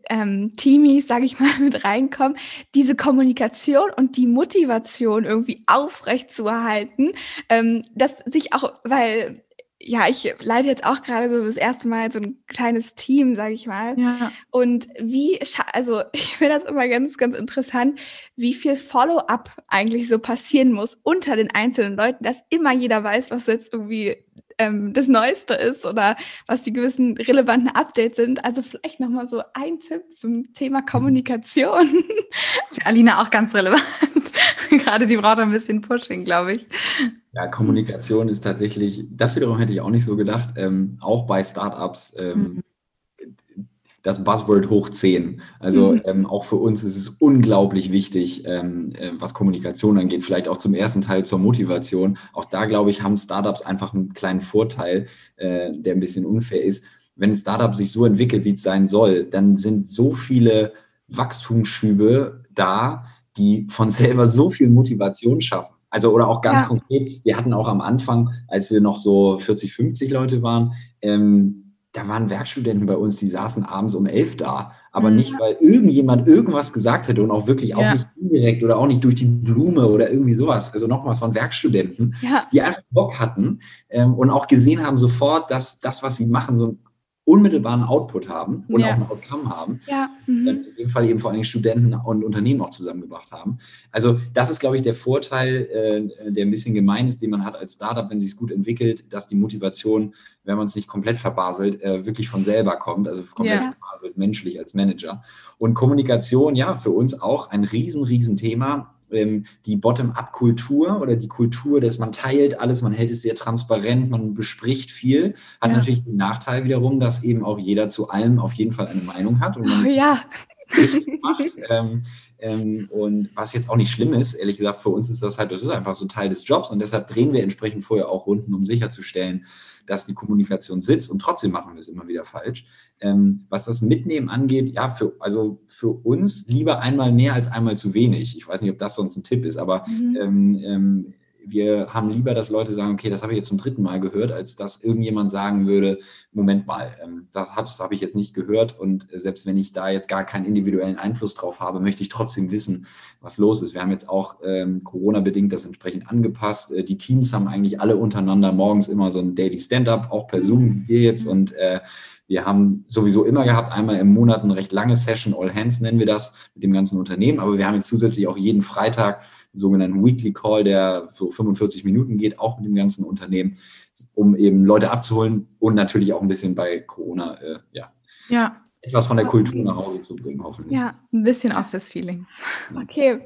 ähm, Teamies, sage ich mal, mit reinkommen, diese Kommunikation und die Motivation irgendwie aufrecht zu erhalten, ähm, dass sich auch, weil ja, ich leite jetzt auch gerade so das erste Mal so ein kleines Team, sage ich mal. Ja. Und wie, also ich finde das immer ganz, ganz interessant, wie viel Follow-up eigentlich so passieren muss unter den einzelnen Leuten, dass immer jeder weiß, was jetzt irgendwie ähm, das Neueste ist oder was die gewissen relevanten Updates sind. Also vielleicht nochmal so ein Tipp zum Thema Kommunikation. Das ist für Alina auch ganz relevant. Gerade die braucht ein bisschen Pushing, glaube ich. Ja, Kommunikation ist tatsächlich, das wiederum hätte ich auch nicht so gedacht, ähm, auch bei Startups ähm, mhm. Das Buzzword hoch 10. Also mhm. ähm, auch für uns ist es unglaublich wichtig, ähm, äh, was Kommunikation angeht, vielleicht auch zum ersten Teil zur Motivation. Auch da, glaube ich, haben Startups einfach einen kleinen Vorteil, äh, der ein bisschen unfair ist. Wenn ein Startup sich so entwickelt, wie es sein soll, dann sind so viele Wachstumsschübe da, die von selber so viel Motivation schaffen. Also oder auch ganz ja. konkret, wir hatten auch am Anfang, als wir noch so 40, 50 Leute waren, ähm, da waren Werkstudenten bei uns, die saßen abends um elf da. Aber mhm. nicht, weil irgendjemand irgendwas gesagt hätte und auch wirklich auch ja. nicht indirekt oder auch nicht durch die Blume oder irgendwie sowas. Also nochmals von Werkstudenten, ja. die einfach Bock hatten ähm, und auch gesehen haben sofort, dass das, was sie machen, so ein unmittelbaren Output haben und ja. auch ein Outcome haben. Ja. Mhm. In dem Fall eben vor allen Dingen Studenten und Unternehmen auch zusammengebracht haben. Also das ist, glaube ich, der Vorteil, äh, der ein bisschen gemein ist, den man hat als Startup, wenn sich es gut entwickelt, dass die Motivation, wenn man es nicht komplett verbaselt, äh, wirklich von selber kommt, also komplett ja. verbaselt, menschlich als Manager. Und Kommunikation, ja, für uns auch ein riesen, riesen Thema die Bottom-up-Kultur oder die Kultur, dass man teilt alles, man hält es sehr transparent, man bespricht viel, hat ja. natürlich den Nachteil wiederum, dass eben auch jeder zu allem auf jeden Fall eine Meinung hat und man oh, ja. richtig macht. Ähm, ähm, und was jetzt auch nicht schlimm ist, ehrlich gesagt, für uns ist das halt, das ist einfach so Teil des Jobs und deshalb drehen wir entsprechend vorher auch Runden, um sicherzustellen, dass die Kommunikation sitzt und trotzdem machen wir es immer wieder falsch. Ähm, was das Mitnehmen angeht, ja, für, also für uns lieber einmal mehr als einmal zu wenig. Ich weiß nicht, ob das sonst ein Tipp ist, aber mhm. ähm, ähm wir haben lieber, dass Leute sagen, okay, das habe ich jetzt zum dritten Mal gehört, als dass irgendjemand sagen würde, Moment mal, ähm, das habe hab ich jetzt nicht gehört und selbst wenn ich da jetzt gar keinen individuellen Einfluss drauf habe, möchte ich trotzdem wissen, was los ist. Wir haben jetzt auch ähm, Corona-bedingt das entsprechend angepasst. Äh, die Teams haben eigentlich alle untereinander morgens immer so ein Daily Stand-up, auch per Zoom wie wir jetzt und äh, wir haben sowieso immer gehabt, einmal im Monat eine recht lange Session, All Hands nennen wir das, mit dem ganzen Unternehmen. Aber wir haben jetzt zusätzlich auch jeden Freitag sogenannten Weekly Call, der so 45 Minuten geht, auch mit dem ganzen Unternehmen, um eben Leute abzuholen und natürlich auch ein bisschen bei Corona, äh, ja. Ja, etwas von der Kultur nach Hause zu bringen, hoffentlich. Ja, ein bisschen Office-Feeling. Okay,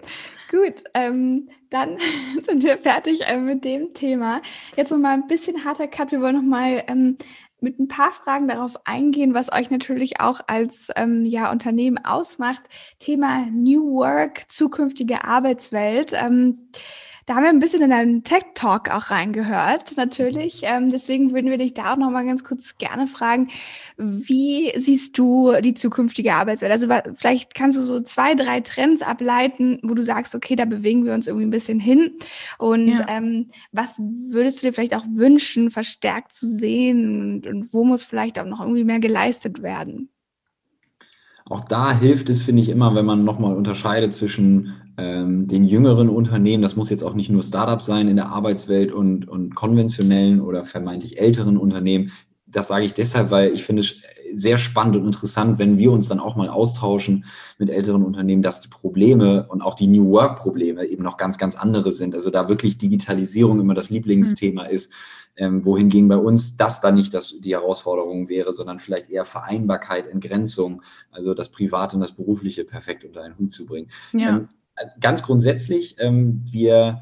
gut. Ähm, dann sind wir fertig äh, mit dem Thema. Jetzt nochmal ein bisschen harter Cut. Wir wollen nochmal ähm, mit ein paar Fragen darauf eingehen, was euch natürlich auch als ähm, ja, Unternehmen ausmacht. Thema New Work, zukünftige Arbeitswelt. Ähm, da haben wir ein bisschen in deinen Tech-Talk auch reingehört, natürlich. Ähm, deswegen würden wir dich da auch noch mal ganz kurz gerne fragen, wie siehst du die zukünftige Arbeitswelt? Also vielleicht kannst du so zwei, drei Trends ableiten, wo du sagst, okay, da bewegen wir uns irgendwie ein bisschen hin. Und ja. ähm, was würdest du dir vielleicht auch wünschen, verstärkt zu sehen? Und, und wo muss vielleicht auch noch irgendwie mehr geleistet werden? Auch da hilft es, finde ich, immer, wenn man nochmal unterscheidet zwischen den jüngeren Unternehmen, das muss jetzt auch nicht nur Startup sein in der Arbeitswelt und, und konventionellen oder vermeintlich älteren Unternehmen. Das sage ich deshalb, weil ich finde, sehr spannend und interessant, wenn wir uns dann auch mal austauschen mit älteren Unternehmen, dass die Probleme und auch die New Work-Probleme eben noch ganz, ganz andere sind. Also da wirklich Digitalisierung immer das Lieblingsthema mhm. ist, ähm, wohingegen bei uns das dann nicht das, die Herausforderung wäre, sondern vielleicht eher Vereinbarkeit, Entgrenzung, also das Private und das Berufliche perfekt unter einen Hut zu bringen. Ja. Ähm, ganz grundsätzlich, ähm, wir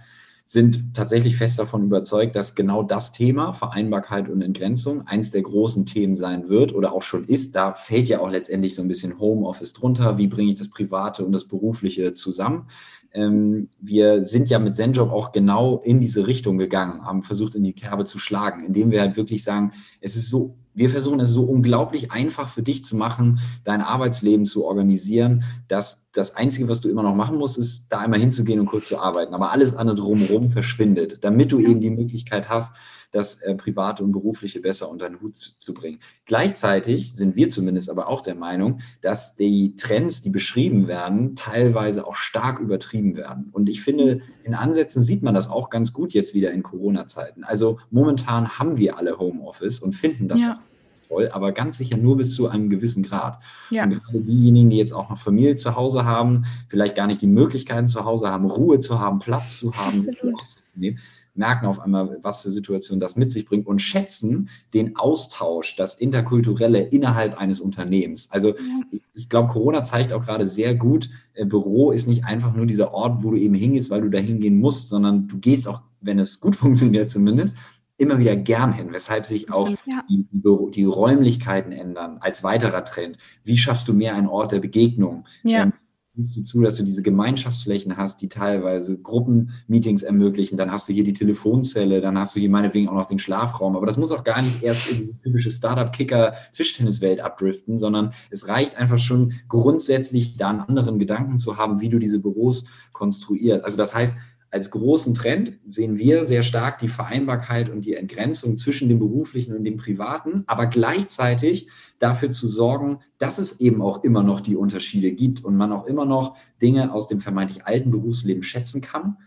sind tatsächlich fest davon überzeugt, dass genau das Thema Vereinbarkeit und Entgrenzung eins der großen Themen sein wird oder auch schon ist. Da fällt ja auch letztendlich so ein bisschen Homeoffice drunter. Wie bringe ich das Private und das Berufliche zusammen? Ähm, wir sind ja mit Zenjob auch genau in diese Richtung gegangen, haben versucht, in die Kerbe zu schlagen, indem wir halt wirklich sagen, es ist so wir versuchen es so unglaublich einfach für dich zu machen, dein Arbeitsleben zu organisieren, dass das Einzige, was du immer noch machen musst, ist, da einmal hinzugehen und kurz zu arbeiten. Aber alles andere drumherum verschwindet, damit du eben die Möglichkeit hast, das äh, Private und Berufliche besser unter den Hut zu, zu, bringen. Gleichzeitig sind wir zumindest aber auch der Meinung, dass die Trends, die beschrieben werden, teilweise auch stark übertrieben werden. Und ich finde, in Ansätzen sieht man das auch ganz gut jetzt wieder in Corona-Zeiten. Also momentan haben wir alle Homeoffice und finden das ja toll, aber ganz sicher nur bis zu einem gewissen Grad. Ja. Und gerade diejenigen, die jetzt auch noch Familie zu Hause haben, vielleicht gar nicht die Möglichkeiten zu Hause haben, Ruhe zu haben, Platz zu haben, sich auszunehmen, merken auf einmal, was für Situationen das mit sich bringt und schätzen den Austausch, das Interkulturelle innerhalb eines Unternehmens. Also ich, ich glaube, Corona zeigt auch gerade sehr gut, äh, Büro ist nicht einfach nur dieser Ort, wo du eben hingehst, weil du da hingehen musst, sondern du gehst auch, wenn es gut funktioniert zumindest, immer wieder gern hin, weshalb sich auch die, die, Räumlichkeiten ändern als weiterer Trend. Wie schaffst du mehr einen Ort der Begegnung? Ja. Ähm, siehst du zu, dass du diese Gemeinschaftsflächen hast, die teilweise Gruppenmeetings ermöglichen. Dann hast du hier die Telefonzelle, dann hast du hier meinetwegen auch noch den Schlafraum. Aber das muss auch gar nicht erst in die typische Startup-Kicker-Tischtenniswelt abdriften, sondern es reicht einfach schon grundsätzlich da einen anderen Gedanken zu haben, wie du diese Büros konstruierst. Also das heißt, als großen Trend sehen wir sehr stark die Vereinbarkeit und die Entgrenzung zwischen dem beruflichen und dem privaten, aber gleichzeitig dafür zu sorgen, dass es eben auch immer noch die Unterschiede gibt und man auch immer noch Dinge aus dem vermeintlich alten Berufsleben schätzen kann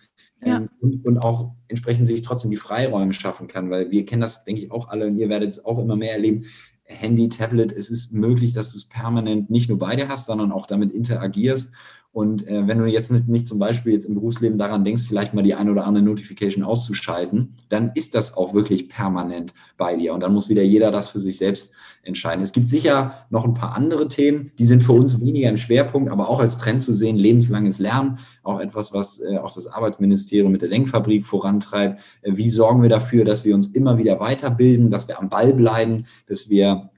ja. ähm, und, und, auch entsprechend sich trotzdem die Freiräume schaffen kann, weil wir kennen das, denke ich, auch alle und ihr werdet es auch immer mehr erleben. Handy, Tablet, es ist möglich, dass du es permanent nicht nur bei dir hast, sondern auch damit interagierst und äh, wenn du jetzt nicht, nicht, zum Beispiel jetzt im Berufsleben daran denkst, vielleicht mal die eine oder andere Notification auszuschalten, dann ist das auch wirklich permanent bei dir. Und dann muss wieder jeder das für sich selbst entscheiden. Es gibt sicher noch ein paar andere Themen, die sind für uns weniger im Schwerpunkt, aber auch als Trend zu sehen, lebenslanges Lernen, auch etwas, was äh, auch das Arbeitsministerium mit der Denkfabrik vorantreibt. Äh, wie sorgen wir dafür, dass wir uns immer wieder weiterbilden, dass wir am Ball bleiben, dass wir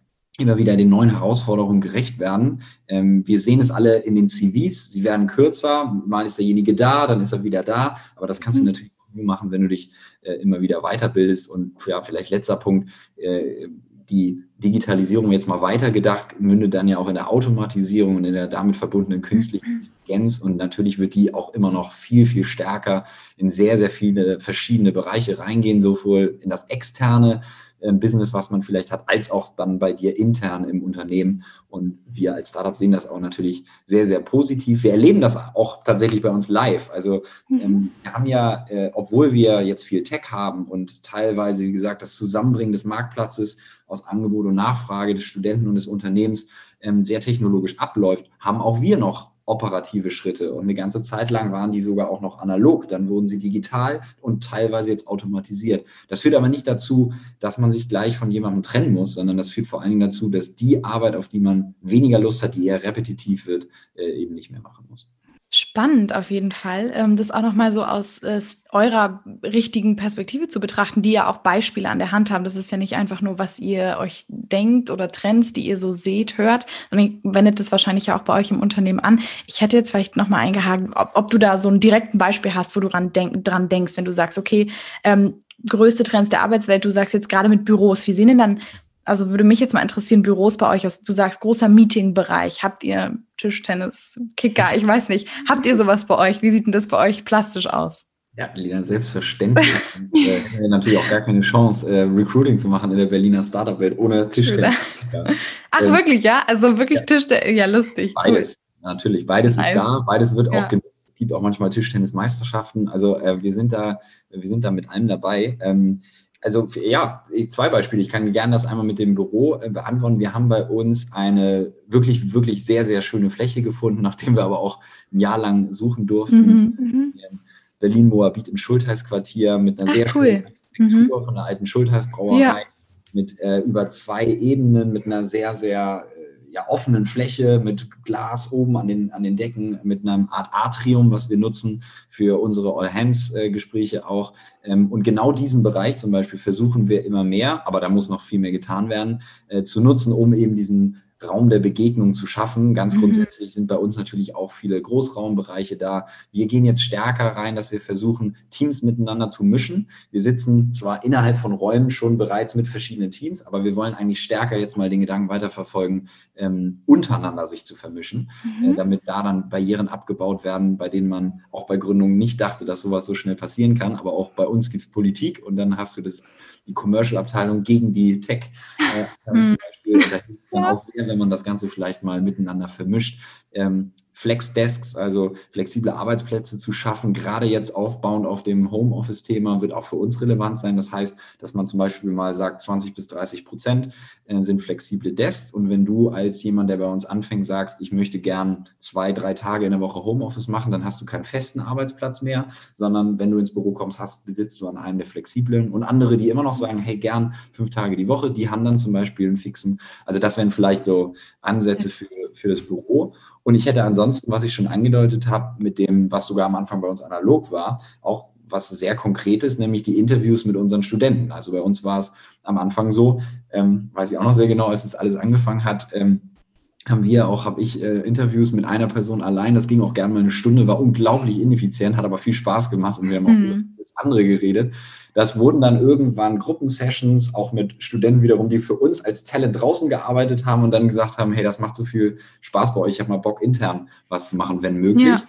immer wieder den neuen Herausforderungen gerecht werden. Ähm, wir sehen es alle in den CVs, sie werden kürzer, mal ist derjenige da, dann ist er wieder da, aber das kannst mhm. du natürlich nur machen, wenn du dich äh, immer wieder weiterbildest und ja, vielleicht letzter Punkt, äh, die Digitalisierung jetzt mal weitergedacht, mündet dann ja auch in der Automatisierung und in der damit verbundenen künstlichen mhm. Intelligenz. Und natürlich wird die auch immer noch viel, viel stärker in sehr, sehr viele verschiedene Bereiche reingehen, sowohl in das Externe, Business, was man vielleicht hat, als auch dann bei dir intern im Unternehmen. Und wir als Startup sehen das auch natürlich sehr, sehr positiv. Wir erleben das auch tatsächlich bei uns live. Also mhm. ähm, wir haben ja, äh, obwohl wir jetzt viel Tech haben und teilweise, wie gesagt, das Zusammenbringen des Marktplatzes aus Angebot und Nachfrage des Studenten und des Unternehmens ähm, sehr technologisch abläuft, haben auch wir noch operative Schritte. Und eine ganze Zeit lang waren die sogar auch noch analog. Dann wurden sie digital und teilweise jetzt automatisiert. Das führt aber nicht dazu, dass man sich gleich von jemandem trennen muss, sondern das führt vor allen Dingen dazu, dass die Arbeit, auf die man weniger Lust hat, die eher repetitiv wird, äh, eben nicht mehr machen muss. Spannend auf jeden Fall, ähm, das auch nochmal so aus äh, eurer richtigen Perspektive zu betrachten, die ja auch Beispiele an der Hand haben. Das ist ja nicht einfach nur, was ihr euch denkt oder Trends, die ihr so seht, hört, sondern wendet das wahrscheinlich ja auch bei euch im Unternehmen an. Ich hätte jetzt vielleicht nochmal eingehakt, ob, ob, du da so ein direkten Beispiel hast, wo du dran, denk, dran denkst, wenn du sagst, okay, ähm, größte Trends der Arbeitswelt, du sagst jetzt gerade mit Büros, wie sehen denn dann also würde mich jetzt mal interessieren, Büros bei euch, du sagst großer Meetingbereich, habt ihr Tischtennis, Kicker, ich weiß nicht, habt ihr sowas bei euch? Wie sieht denn das bei euch plastisch aus? Ja, Lina, selbstverständlich. und, äh, hätten wir natürlich auch gar keine Chance, äh, Recruiting zu machen in der Berliner Startup-Welt ohne Tischtennis. Ja. Ach, ähm, wirklich, ja? Also wirklich ja. Tischtennis, ja, lustig. Beides, cool. natürlich. Beides ist da, beides wird ja. auch genutzt. Es gibt auch manchmal Tischtennismeisterschaften. Also äh, wir sind da, wir sind da mit allem dabei. Ähm, also ja, zwei Beispiele. Ich kann gerne das einmal mit dem Büro äh, beantworten. Wir haben bei uns eine wirklich, wirklich sehr, sehr schöne Fläche gefunden, nachdem wir aber auch ein Jahr lang suchen durften. Mhm, mhm. Berlin-Moabit im Schultheißquartier mit einer Ach, sehr cool. schönen Architektur mhm. von der alten Schultheißbrauerei, ja. mit äh, über zwei Ebenen, mit einer sehr, sehr ja, offenen Fläche mit Glas oben an den, an den Decken, mit einer Art Atrium, was wir nutzen für unsere All-Hands-Gespräche auch. Ähm, und genau diesen Bereich zum Beispiel versuchen wir immer mehr, aber da muss noch viel mehr getan werden, äh, zu nutzen, um eben diesen Raum der Begegnung zu schaffen. Ganz mhm. grundsätzlich sind bei uns natürlich auch viele Großraumbereiche da. Wir gehen jetzt stärker rein, dass wir versuchen, Teams miteinander zu mischen. Wir sitzen zwar innerhalb von Räumen schon bereits mit verschiedenen Teams, aber wir wollen eigentlich stärker jetzt mal den Gedanken weiterverfolgen, ähm, untereinander sich zu vermischen, äh, mhm. äh, damit da dann Barrieren abgebaut werden, bei denen man auch bei Gründungen nicht dachte, dass sowas so schnell passieren kann. Aber auch bei uns gibt es Politik und dann hast du das die Commercial-Abteilung gegen die Tech äh, zum mhm. Beispiel. Da hilft es dann auch sehr, wenn man das Ganze vielleicht mal miteinander vermischt. Ähm, Flexdesks, also flexible Arbeitsplätze zu schaffen, gerade jetzt aufbauend auf dem Homeoffice-Thema, wird auch für uns relevant sein. Das heißt, dass man zum Beispiel mal sagt, 20 bis 30 Prozent äh, sind flexible Desks. Und wenn du als jemand, der bei uns anfängt, sagst, ich möchte gern zwei, drei Tage in der Woche Homeoffice machen, dann hast du keinen festen Arbeitsplatz mehr, sondern wenn du ins Büro kommst, hast, besitzt du an einem der flexiblen. Und andere, die immer noch sagen, hey, gern fünf Tage die Woche, die haben dann zum Beispiel einen fixen. Also das wären vielleicht so Ansätze für, für das Büro. Und ich hätte ansonsten, was ich schon angedeutet habe, mit dem, was sogar am Anfang bei uns analog war, auch was sehr Konkretes, nämlich die Interviews mit unseren Studenten. Also bei uns war es am Anfang so, ähm, weiß ich auch noch sehr genau, als es alles angefangen hat, ähm, haben wir auch, habe ich äh, Interviews mit einer Person allein, das ging auch gerne mal eine Stunde, war unglaublich ineffizient, hat aber viel Spaß gemacht und wir haben auch mhm. über das andere geredet. Das wurden dann irgendwann Gruppensessions, auch mit Studenten wiederum, die für uns als Talent draußen gearbeitet haben und dann gesagt haben, hey, das macht so viel Spaß bei euch, ich habe mal Bock intern was zu machen, wenn möglich. Ja.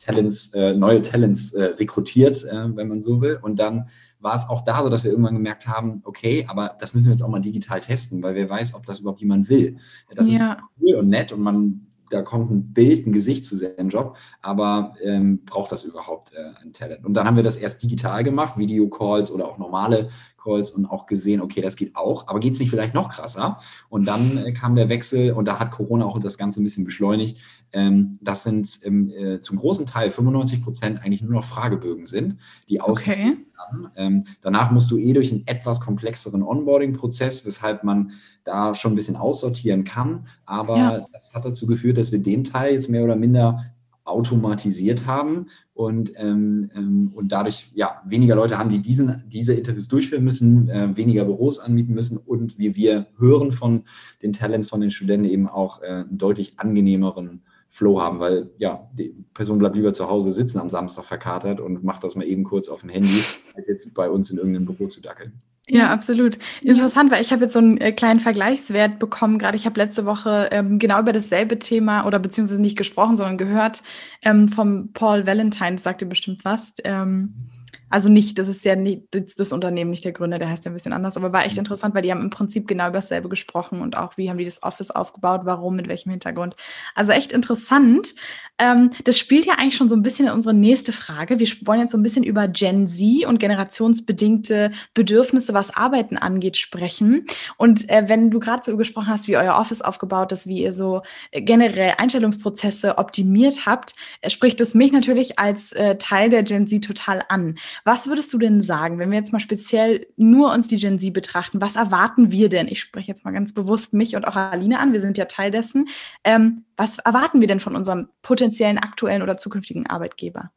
Talents, äh, neue Talents äh, rekrutiert, äh, wenn man so will. Und dann war es auch da so, dass wir irgendwann gemerkt haben, okay, aber das müssen wir jetzt auch mal digital testen, weil wer weiß, ob das überhaupt jemand will. Das ja. ist cool und nett und man da kommt ein Bild, ein Gesicht zu seinem Job, aber ähm, braucht das überhaupt äh, ein Talent? Und dann haben wir das erst digital gemacht, Videocalls oder auch normale Calls und auch gesehen, okay, das geht auch, aber geht es nicht vielleicht noch krasser? Und dann äh, kam der Wechsel und da hat Corona auch das Ganze ein bisschen beschleunigt. Ähm, das sind ähm, äh, zum großen Teil 95 Prozent eigentlich nur noch Fragebögen sind, die ausgefüllt okay. Ähm, danach musst du eh durch einen etwas komplexeren Onboarding-Prozess, weshalb man da schon ein bisschen aussortieren kann. Aber ja. das hat dazu geführt, dass wir den Teil jetzt mehr oder minder automatisiert haben und, ähm, ähm, und dadurch ja, weniger Leute haben, die diesen, diese Interviews durchführen müssen, äh, weniger Büros anmieten müssen und wie wir hören von den Talents von den Studenten eben auch äh, einen deutlich angenehmeren Flow haben, weil ja, die Person bleibt lieber zu Hause sitzen am Samstag verkatert und macht das mal eben kurz auf dem Handy, als jetzt bei uns in irgendeinem Büro zu dackeln. Ja, absolut. Interessant, weil ich habe jetzt so einen äh, kleinen Vergleichswert bekommen. Gerade ich habe letzte Woche ähm, genau über dasselbe Thema oder beziehungsweise nicht gesprochen, sondern gehört ähm, vom Paul Valentine, sagt ihr bestimmt was. Ähm, also nicht, das ist ja nicht das Unternehmen, nicht der Gründer, der heißt ja ein bisschen anders, aber war echt mhm. interessant, weil die haben im Prinzip genau über dasselbe gesprochen und auch, wie haben die das Office aufgebaut, warum, mit welchem Hintergrund. Also echt interessant. Ähm, das spielt ja eigentlich schon so ein bisschen in unsere nächste Frage. Wir wollen jetzt so ein bisschen über Gen Z und generationsbedingte Bedürfnisse, was Arbeiten angeht, sprechen. Und äh, wenn du gerade so gesprochen hast, wie euer Office aufgebaut ist, wie ihr so äh, generell Einstellungsprozesse optimiert habt, äh, spricht es mich natürlich als äh, Teil der Gen Z total an. Was würdest du denn sagen, wenn wir jetzt mal speziell nur uns die Gen Z betrachten? Was erwarten wir denn? Ich spreche jetzt mal ganz bewusst mich und auch Aline an. Wir sind ja Teil dessen. Ähm, was erwarten wir denn von unserem potenziellen aktuellen oder zukünftigen Arbeitgeber?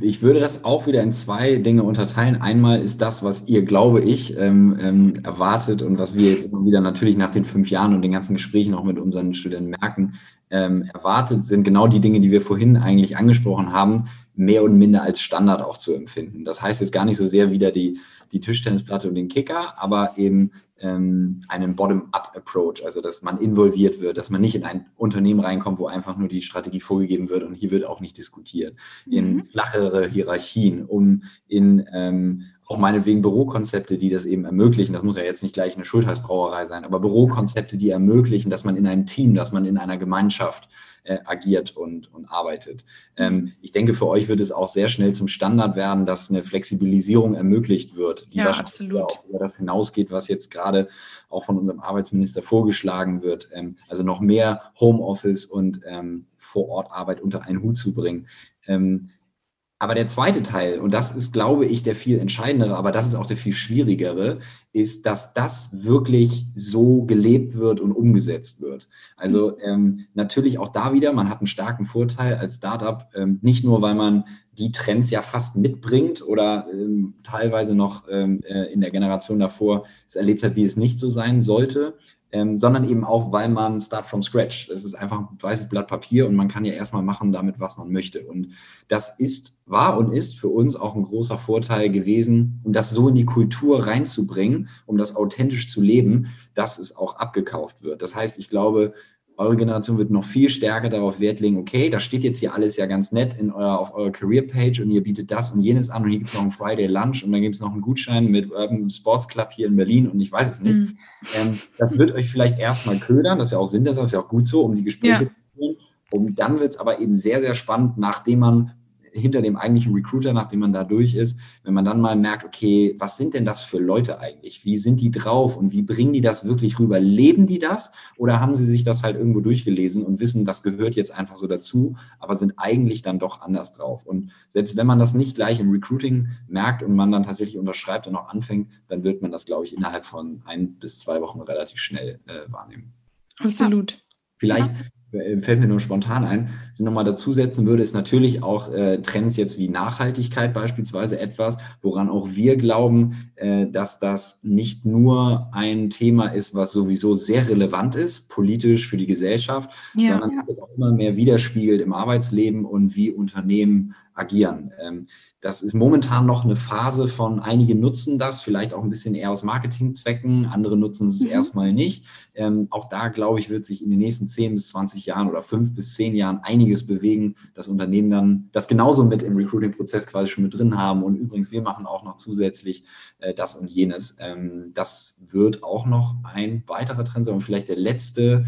Ich würde das auch wieder in zwei Dinge unterteilen. Einmal ist das, was ihr, glaube ich, ähm, ähm, erwartet und was wir jetzt immer wieder natürlich nach den fünf Jahren und den ganzen Gesprächen auch mit unseren Studenten merken, ähm, erwartet, sind genau die Dinge, die wir vorhin eigentlich angesprochen haben, mehr und minder als Standard auch zu empfinden. Das heißt jetzt gar nicht so sehr wieder die, die Tischtennisplatte und den Kicker, aber eben ähm, einen Bottom-up-Approach, also dass man involviert wird, dass man nicht in ein Unternehmen reinkommt, wo einfach nur die Strategie vorgegeben wird und hier wird auch nicht diskutiert. In mhm. flachere Hierarchien, um in ähm, auch meinetwegen Bürokonzepte, die das eben ermöglichen. Das muss ja jetzt nicht gleich eine Schultheißbrauerei sein, aber Bürokonzepte, die ermöglichen, dass man in einem Team, dass man in einer Gemeinschaft äh, agiert und, und arbeitet. Ähm, ich denke, für euch wird es auch sehr schnell zum Standard werden, dass eine Flexibilisierung ermöglicht wird, die ja, wahrscheinlich absolut. auch über das hinausgeht, was jetzt gerade auch von unserem Arbeitsminister vorgeschlagen wird. Ähm, also noch mehr Homeoffice und ähm, Vorortarbeit unter einen Hut zu bringen. Ähm, aber der zweite Teil, und das ist, glaube ich, der viel entscheidendere, aber das ist auch der viel schwierigere, ist, dass das wirklich so gelebt wird und umgesetzt wird. Also ähm, natürlich auch da wieder, man hat einen starken Vorteil als Startup, ähm, nicht nur, weil man die Trends ja fast mitbringt oder ähm, teilweise noch ähm, äh, in der Generation davor es erlebt hat, wie es nicht so sein sollte, ähm, sondern eben auch, weil man start from scratch. Es ist einfach ein weißes Blatt Papier und man kann ja erstmal machen damit, was man möchte. Und das ist, war und ist für uns auch ein großer Vorteil gewesen, um das so in die Kultur reinzubringen, um das authentisch zu leben, dass es auch abgekauft wird. Das heißt, ich glaube, eure Generation wird noch viel stärker darauf Wert legen, okay, da steht jetzt hier alles ja ganz nett in euer, auf eurer Career-Page und ihr bietet das und jenes an und hier gibt es noch einen Friday Lunch und dann gibt es noch einen Gutschein mit Urban Sports Club hier in Berlin und ich weiß es nicht. Mhm. Ähm, das wird euch vielleicht erstmal ködern, das ist ja auch Sinn, das ist ja auch gut so, um die Gespräche ja. zu führen. Und dann wird es aber eben sehr, sehr spannend, nachdem man hinter dem eigentlichen Recruiter, nachdem man da durch ist, wenn man dann mal merkt, okay, was sind denn das für Leute eigentlich? Wie sind die drauf und wie bringen die das wirklich rüber? Leben die das oder haben sie sich das halt irgendwo durchgelesen und wissen, das gehört jetzt einfach so dazu, aber sind eigentlich dann doch anders drauf? Und selbst wenn man das nicht gleich im Recruiting merkt und man dann tatsächlich unterschreibt und auch anfängt, dann wird man das, glaube ich, innerhalb von ein bis zwei Wochen relativ schnell äh, wahrnehmen. Absolut. Vielleicht fällt mir nur spontan ein, was ich nochmal dazusetzen würde, ist natürlich auch äh, Trends jetzt wie Nachhaltigkeit beispielsweise etwas, woran auch wir glauben, äh, dass das nicht nur ein Thema ist, was sowieso sehr relevant ist, politisch für die Gesellschaft, ja, sondern ja. auch immer mehr widerspiegelt im Arbeitsleben und wie Unternehmen agieren. Ähm, das ist momentan noch eine Phase von, einige nutzen das, vielleicht auch ein bisschen eher aus Marketingzwecken, andere nutzen es mhm. erstmal nicht. Ähm, auch da, glaube ich, wird sich in den nächsten 10 bis 20 Jahren oder 5 bis 10 Jahren einiges bewegen, dass Unternehmen dann das genauso mit im Recruiting-Prozess quasi schon mit drin haben. Und übrigens, wir machen auch noch zusätzlich äh, das und jenes. Ähm, das wird auch noch ein weiterer Trend sein und vielleicht der letzte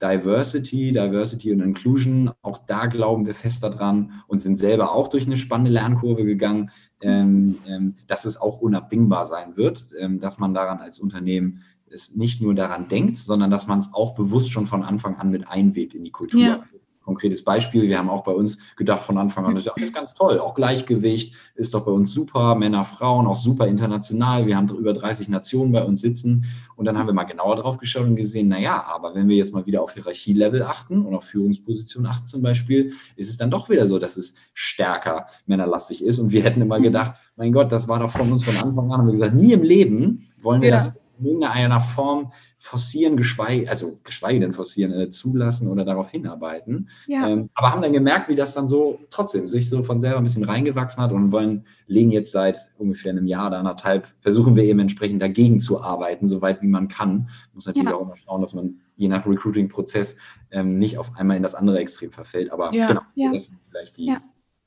Diversity, Diversity und Inclusion, auch da glauben wir fest daran und sind selber auch durch eine spannende Lernkurve gegangen, ähm, ähm, dass es auch unabdingbar sein wird, ähm, dass man daran als Unternehmen es nicht nur daran denkt, sondern dass man es auch bewusst schon von Anfang an mit einwebt in die Kultur. Ja konkretes Beispiel. Wir haben auch bei uns gedacht von Anfang an, das ist ganz toll. Auch Gleichgewicht ist doch bei uns super. Männer, Frauen, auch super international. Wir haben über 30 Nationen bei uns sitzen. Und dann haben wir mal genauer drauf geschaut und gesehen, naja, aber wenn wir jetzt mal wieder auf Hierarchielevel achten und auf Führungsposition achten zum Beispiel, ist es dann doch wieder so, dass es stärker männerlastig ist. Und wir hätten immer gedacht, mein Gott, das war doch von uns von Anfang an. Haben wir gesagt, nie im Leben wollen wir ja. das irgendeiner Form forcieren, geschweige, also geschweige denn forcieren, äh, zulassen oder darauf hinarbeiten. Ja. Ähm, aber haben dann gemerkt, wie das dann so trotzdem sich so von selber ein bisschen reingewachsen hat und wollen, legen jetzt seit ungefähr einem Jahr oder anderthalb, versuchen wir eben entsprechend dagegen zu arbeiten, soweit wie man kann. Muss natürlich ja. auch immer schauen, dass man je nach Recruiting-Prozess ähm, nicht auf einmal in das andere Extrem verfällt. Aber ja. genau, das sind vielleicht die. Ja.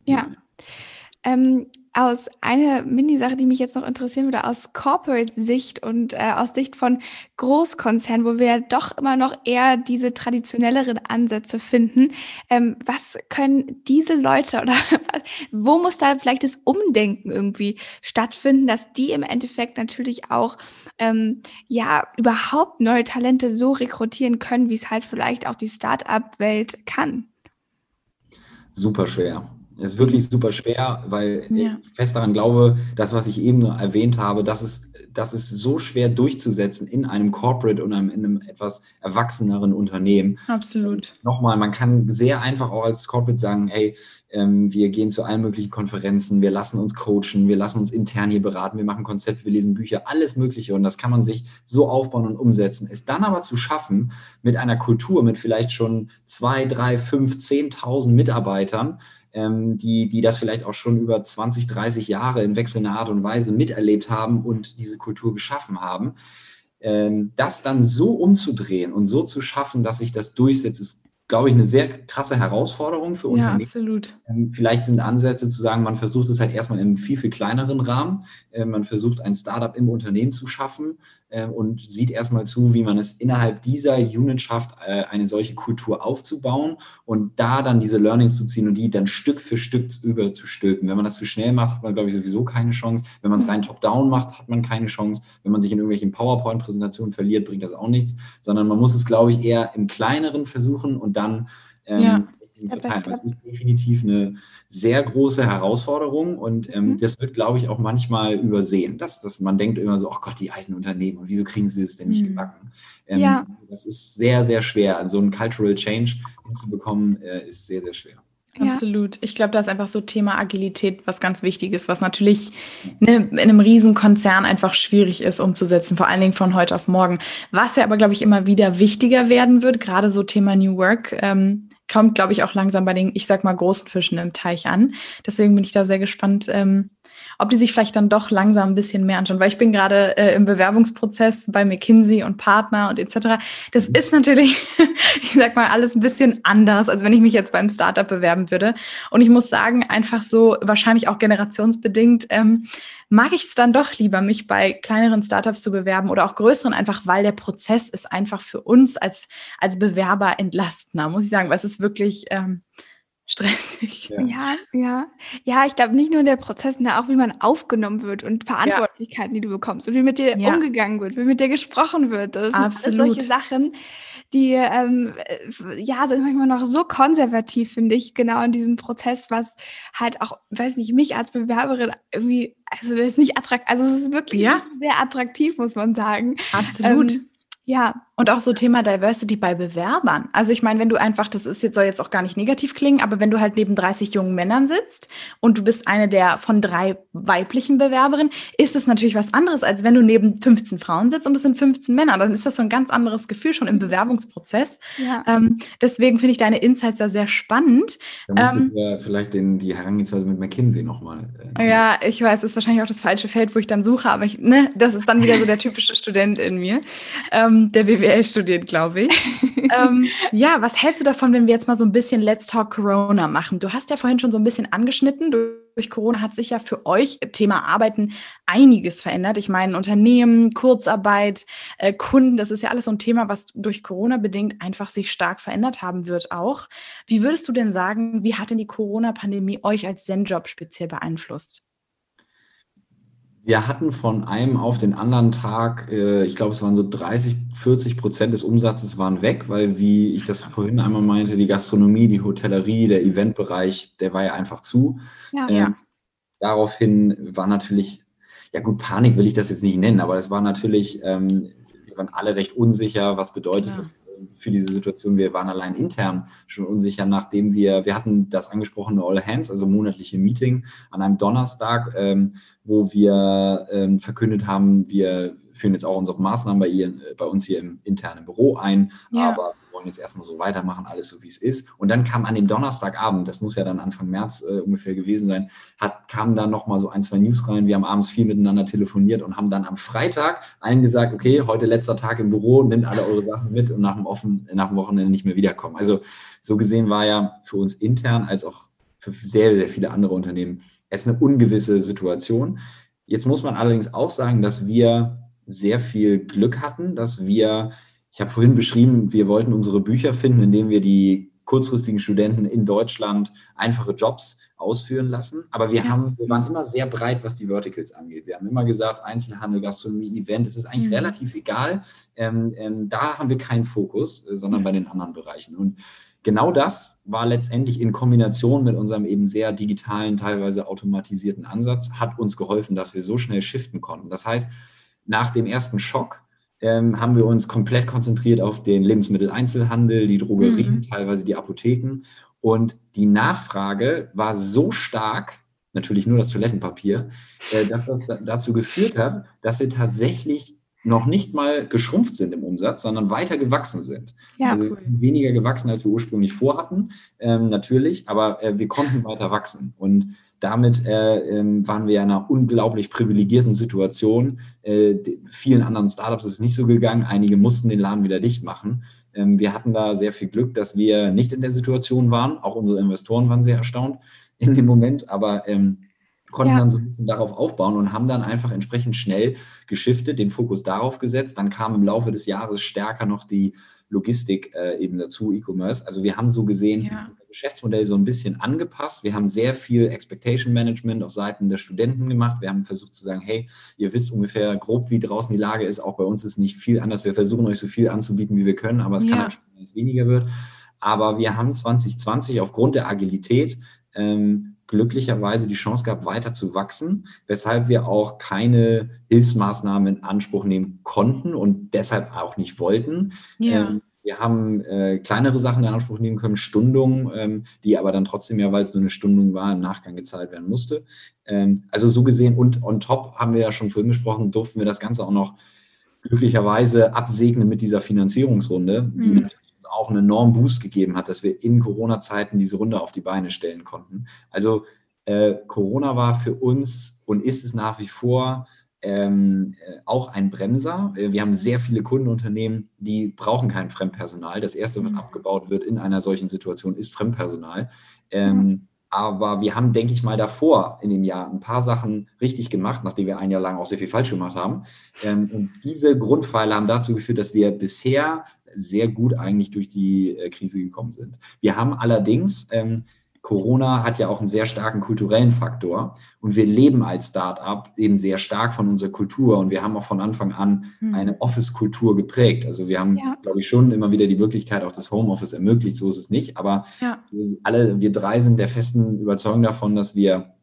ja. Ähm, aus einer Mini-Sache, die mich jetzt noch interessieren würde, aus Corporate-Sicht und äh, aus Sicht von Großkonzernen, wo wir ja doch immer noch eher diese traditionelleren Ansätze finden. Ähm, was können diese Leute oder wo muss da vielleicht das Umdenken irgendwie stattfinden, dass die im Endeffekt natürlich auch ähm, ja überhaupt neue Talente so rekrutieren können, wie es halt vielleicht auch die Start-up-Welt kann? Super schwer. Es ist wirklich super schwer, weil ja. ich fest daran glaube, das, was ich eben erwähnt habe, das ist, das ist so schwer durchzusetzen in einem Corporate und einem, in einem etwas erwachseneren Unternehmen. Absolut. Und nochmal, man kann sehr einfach auch als Corporate sagen, hey, ähm, wir gehen zu allen möglichen Konferenzen, wir lassen uns coachen, wir lassen uns intern hier beraten, wir machen Konzepte, wir lesen Bücher, alles Mögliche. Und das kann man sich so aufbauen und umsetzen. Es dann aber zu schaffen, mit einer Kultur, mit vielleicht schon zwei, drei, fünf, zehntausend Mitarbeitern, ähm, die, die das vielleicht auch schon über 20, 30 Jahre in wechselnder Art und Weise miterlebt haben und diese Kultur geschaffen haben. Ähm, das dann so umzudrehen und so zu schaffen, dass sich das durchsetzt, ist glaube ich, eine sehr krasse Herausforderung für Unternehmen. Ja, absolut. Ähm, vielleicht sind Ansätze zu sagen, man versucht es halt erstmal in einem viel, viel kleineren Rahmen. Ähm, man versucht ein Startup im Unternehmen zu schaffen ähm, und sieht erstmal zu, wie man es innerhalb dieser Unit schafft, äh, eine solche Kultur aufzubauen und da dann diese Learnings zu ziehen und die dann Stück für Stück überzustülpen. Wenn man das zu schnell macht, hat man, glaube ich, sowieso keine Chance. Wenn man es mhm. rein top-down macht, hat man keine Chance. Wenn man sich in irgendwelchen PowerPoint-Präsentationen verliert, bringt das auch nichts, sondern man muss es, glaube ich, eher im kleineren versuchen und dann ähm, ja. Das ist definitiv eine sehr große Herausforderung und ähm, mhm. das wird, glaube ich, auch manchmal übersehen, dass, dass man denkt immer so, ach oh Gott, die alten Unternehmen und wieso kriegen sie es denn nicht mhm. gebacken? Ähm, ja. Das ist sehr, sehr schwer. Also so ein Cultural Change hinzubekommen, äh, ist sehr, sehr schwer. Absolut. Ich glaube, da ist einfach so Thema Agilität was ganz Wichtiges, was natürlich ne, in einem Riesenkonzern einfach schwierig ist umzusetzen, vor allen Dingen von heute auf morgen. Was ja aber, glaube ich, immer wieder wichtiger werden wird, gerade so Thema New Work, ähm, kommt, glaube ich, auch langsam bei den, ich sag mal, großen Fischen im Teich an. Deswegen bin ich da sehr gespannt, ähm, ob die sich vielleicht dann doch langsam ein bisschen mehr anschauen, weil ich bin gerade äh, im Bewerbungsprozess bei McKinsey und Partner und etc. Das ist natürlich, ich sag mal, alles ein bisschen anders, als wenn ich mich jetzt beim Startup bewerben würde. Und ich muss sagen, einfach so, wahrscheinlich auch generationsbedingt, ähm, mag ich es dann doch lieber, mich bei kleineren Startups zu bewerben oder auch größeren, einfach weil der Prozess ist einfach für uns als, als Bewerber entlastender, muss ich sagen, weil es ist wirklich, ähm, stressig. Ja, ja. Ja, ja ich glaube nicht nur der Prozess, sondern auch wie man aufgenommen wird und Verantwortlichkeiten, ja. die du bekommst und wie mit dir ja. umgegangen wird, wie mit dir gesprochen wird. Das Absolut. sind solche Sachen, die ähm, ja sind manchmal noch so konservativ, finde ich, genau in diesem Prozess, was halt auch, weiß nicht, mich als Bewerberin irgendwie, also das ist nicht attraktiv, also es ist wirklich sehr attraktiv, muss man sagen. Absolut. Ähm, ja, und auch so Thema Diversity bei Bewerbern. Also ich meine, wenn du einfach, das ist jetzt soll jetzt auch gar nicht negativ klingen, aber wenn du halt neben 30 jungen Männern sitzt und du bist eine der von drei weiblichen Bewerberinnen, ist es natürlich was anderes, als wenn du neben 15 Frauen sitzt und es sind 15 Männer. Dann ist das so ein ganz anderes Gefühl schon im Bewerbungsprozess. Ja. Ähm, deswegen finde ich deine Insights da sehr spannend. Da musst ähm, du vielleicht den, die Herangehensweise mit McKinsey nochmal. Äh, ja, ich weiß, es ist wahrscheinlich auch das falsche Feld, wo ich dann suche, aber ich, ne, das ist dann wieder so der typische Student in mir. Ähm, der BWL studiert, glaube ich. ähm, ja, was hältst du davon, wenn wir jetzt mal so ein bisschen Let's Talk Corona machen? Du hast ja vorhin schon so ein bisschen angeschnitten. Durch Corona hat sich ja für euch Thema Arbeiten einiges verändert. Ich meine, Unternehmen, Kurzarbeit, äh, Kunden, das ist ja alles so ein Thema, was durch Corona bedingt einfach sich stark verändert haben wird auch. Wie würdest du denn sagen, wie hat denn die Corona-Pandemie euch als Zen-Job speziell beeinflusst? Wir hatten von einem auf den anderen Tag, äh, ich glaube, es waren so 30, 40 Prozent des Umsatzes waren weg, weil, wie ich das vorhin einmal meinte, die Gastronomie, die Hotellerie, der Eventbereich, der war ja einfach zu. Ja, ähm, ja. Daraufhin war natürlich, ja gut, Panik will ich das jetzt nicht nennen, aber es war natürlich, ähm, wir waren alle recht unsicher, was bedeutet ja. das für diese Situation. Wir waren allein intern schon unsicher, nachdem wir, wir hatten das angesprochene All Hands, also monatliche Meeting an einem Donnerstag, ähm, wo wir ähm, verkündet haben, wir führen jetzt auch unsere Maßnahmen bei, ihr, bei uns hier im internen Büro ein, ja. aber wir wollen jetzt erstmal so weitermachen, alles so wie es ist. Und dann kam an dem Donnerstagabend, das muss ja dann Anfang März äh, ungefähr gewesen sein, hat, kamen dann nochmal so ein, zwei News rein. Wir haben abends viel miteinander telefoniert und haben dann am Freitag allen gesagt, okay, heute letzter Tag im Büro, nehmt alle eure Sachen mit und nach dem, offen, nach dem Wochenende nicht mehr wiederkommen. Also so gesehen war ja für uns intern als auch für sehr, sehr viele andere Unternehmen es eine ungewisse Situation. Jetzt muss man allerdings auch sagen, dass wir sehr viel Glück hatten, dass wir, ich habe vorhin beschrieben, wir wollten unsere Bücher finden, indem wir die kurzfristigen Studenten in Deutschland einfache Jobs ausführen lassen. Aber wir, haben, wir waren immer sehr breit, was die Verticals angeht. Wir haben immer gesagt, Einzelhandel, Gastronomie, Event, es ist eigentlich mhm. relativ egal. Ähm, ähm, da haben wir keinen Fokus, äh, sondern bei den anderen Bereichen. Und genau das war letztendlich in Kombination mit unserem eben sehr digitalen, teilweise automatisierten Ansatz, hat uns geholfen, dass wir so schnell shiften konnten. Das heißt, nach dem ersten Schock ähm, haben wir uns komplett konzentriert auf den Lebensmitteleinzelhandel, die Drogerien, mhm. teilweise die Apotheken. Und die Nachfrage war so stark, natürlich nur das Toilettenpapier, äh, dass das dazu geführt hat, dass wir tatsächlich noch nicht mal geschrumpft sind im Umsatz, sondern weiter gewachsen sind. Ja, also cool. weniger gewachsen, als wir ursprünglich vorhatten, ähm, natürlich, aber äh, wir konnten weiter wachsen. Und damit äh, ähm, waren wir in einer unglaublich privilegierten Situation. Äh, vielen anderen Startups ist es nicht so gegangen. Einige mussten den Laden wieder dicht machen. Ähm, wir hatten da sehr viel Glück, dass wir nicht in der Situation waren. Auch unsere Investoren waren sehr erstaunt in dem Moment, aber ähm, konnten ja. dann so ein bisschen darauf aufbauen und haben dann einfach entsprechend schnell geschiftet, den Fokus darauf gesetzt. Dann kam im Laufe des Jahres stärker noch die Logistik äh, eben dazu, E-Commerce. Also wir haben so gesehen, ja. Geschäftsmodell so ein bisschen angepasst. Wir haben sehr viel Expectation Management auf Seiten der Studenten gemacht. Wir haben versucht zu sagen, hey, ihr wisst ungefähr grob, wie draußen die Lage ist. Auch bei uns ist nicht viel anders. Wir versuchen euch so viel anzubieten, wie wir können, aber es ja. kann auch schon, dass es weniger wird. Aber wir haben 2020 aufgrund der Agilität ähm, glücklicherweise die Chance gehabt, weiter zu wachsen, weshalb wir auch keine Hilfsmaßnahmen in Anspruch nehmen konnten und deshalb auch nicht wollten. Ja. Ähm, wir haben äh, kleinere Sachen in Anspruch nehmen können, Stundungen, ähm, die aber dann trotzdem ja, weil es nur eine Stundung war, im Nachgang gezahlt werden musste. Ähm, also so gesehen und on top haben wir ja schon vorhin gesprochen, durften wir das Ganze auch noch glücklicherweise absegnen mit dieser Finanzierungsrunde, die mhm auch einen enormen Boost gegeben hat, dass wir in Corona-Zeiten diese Runde auf die Beine stellen konnten. Also äh, Corona war für uns und ist es nach wie vor ähm, äh, auch ein Bremser. Äh, wir haben sehr viele Kundenunternehmen, die brauchen kein Fremdpersonal. Das Erste, was mhm. abgebaut wird in einer solchen Situation, ist Fremdpersonal. Ähm, mhm. Aber wir haben, denke ich mal, davor in dem Jahr ein paar Sachen richtig gemacht, nachdem wir ein Jahr lang auch sehr viel falsch gemacht haben. Ähm, und diese Grundpfeile haben dazu geführt, dass wir bisher sehr gut eigentlich durch die äh, Krise gekommen sind. Wir haben allerdings, ähm, Corona hat ja auch einen sehr starken kulturellen Faktor und wir leben als Start-up eben sehr stark von unserer Kultur und wir haben auch von Anfang an hm. eine Office-Kultur geprägt. Also wir haben, ja. glaube ich, schon immer wieder die Möglichkeit, auch das Homeoffice ermöglicht, so ist es nicht, aber ja. alle, wir drei sind der festen Überzeugung davon, dass wir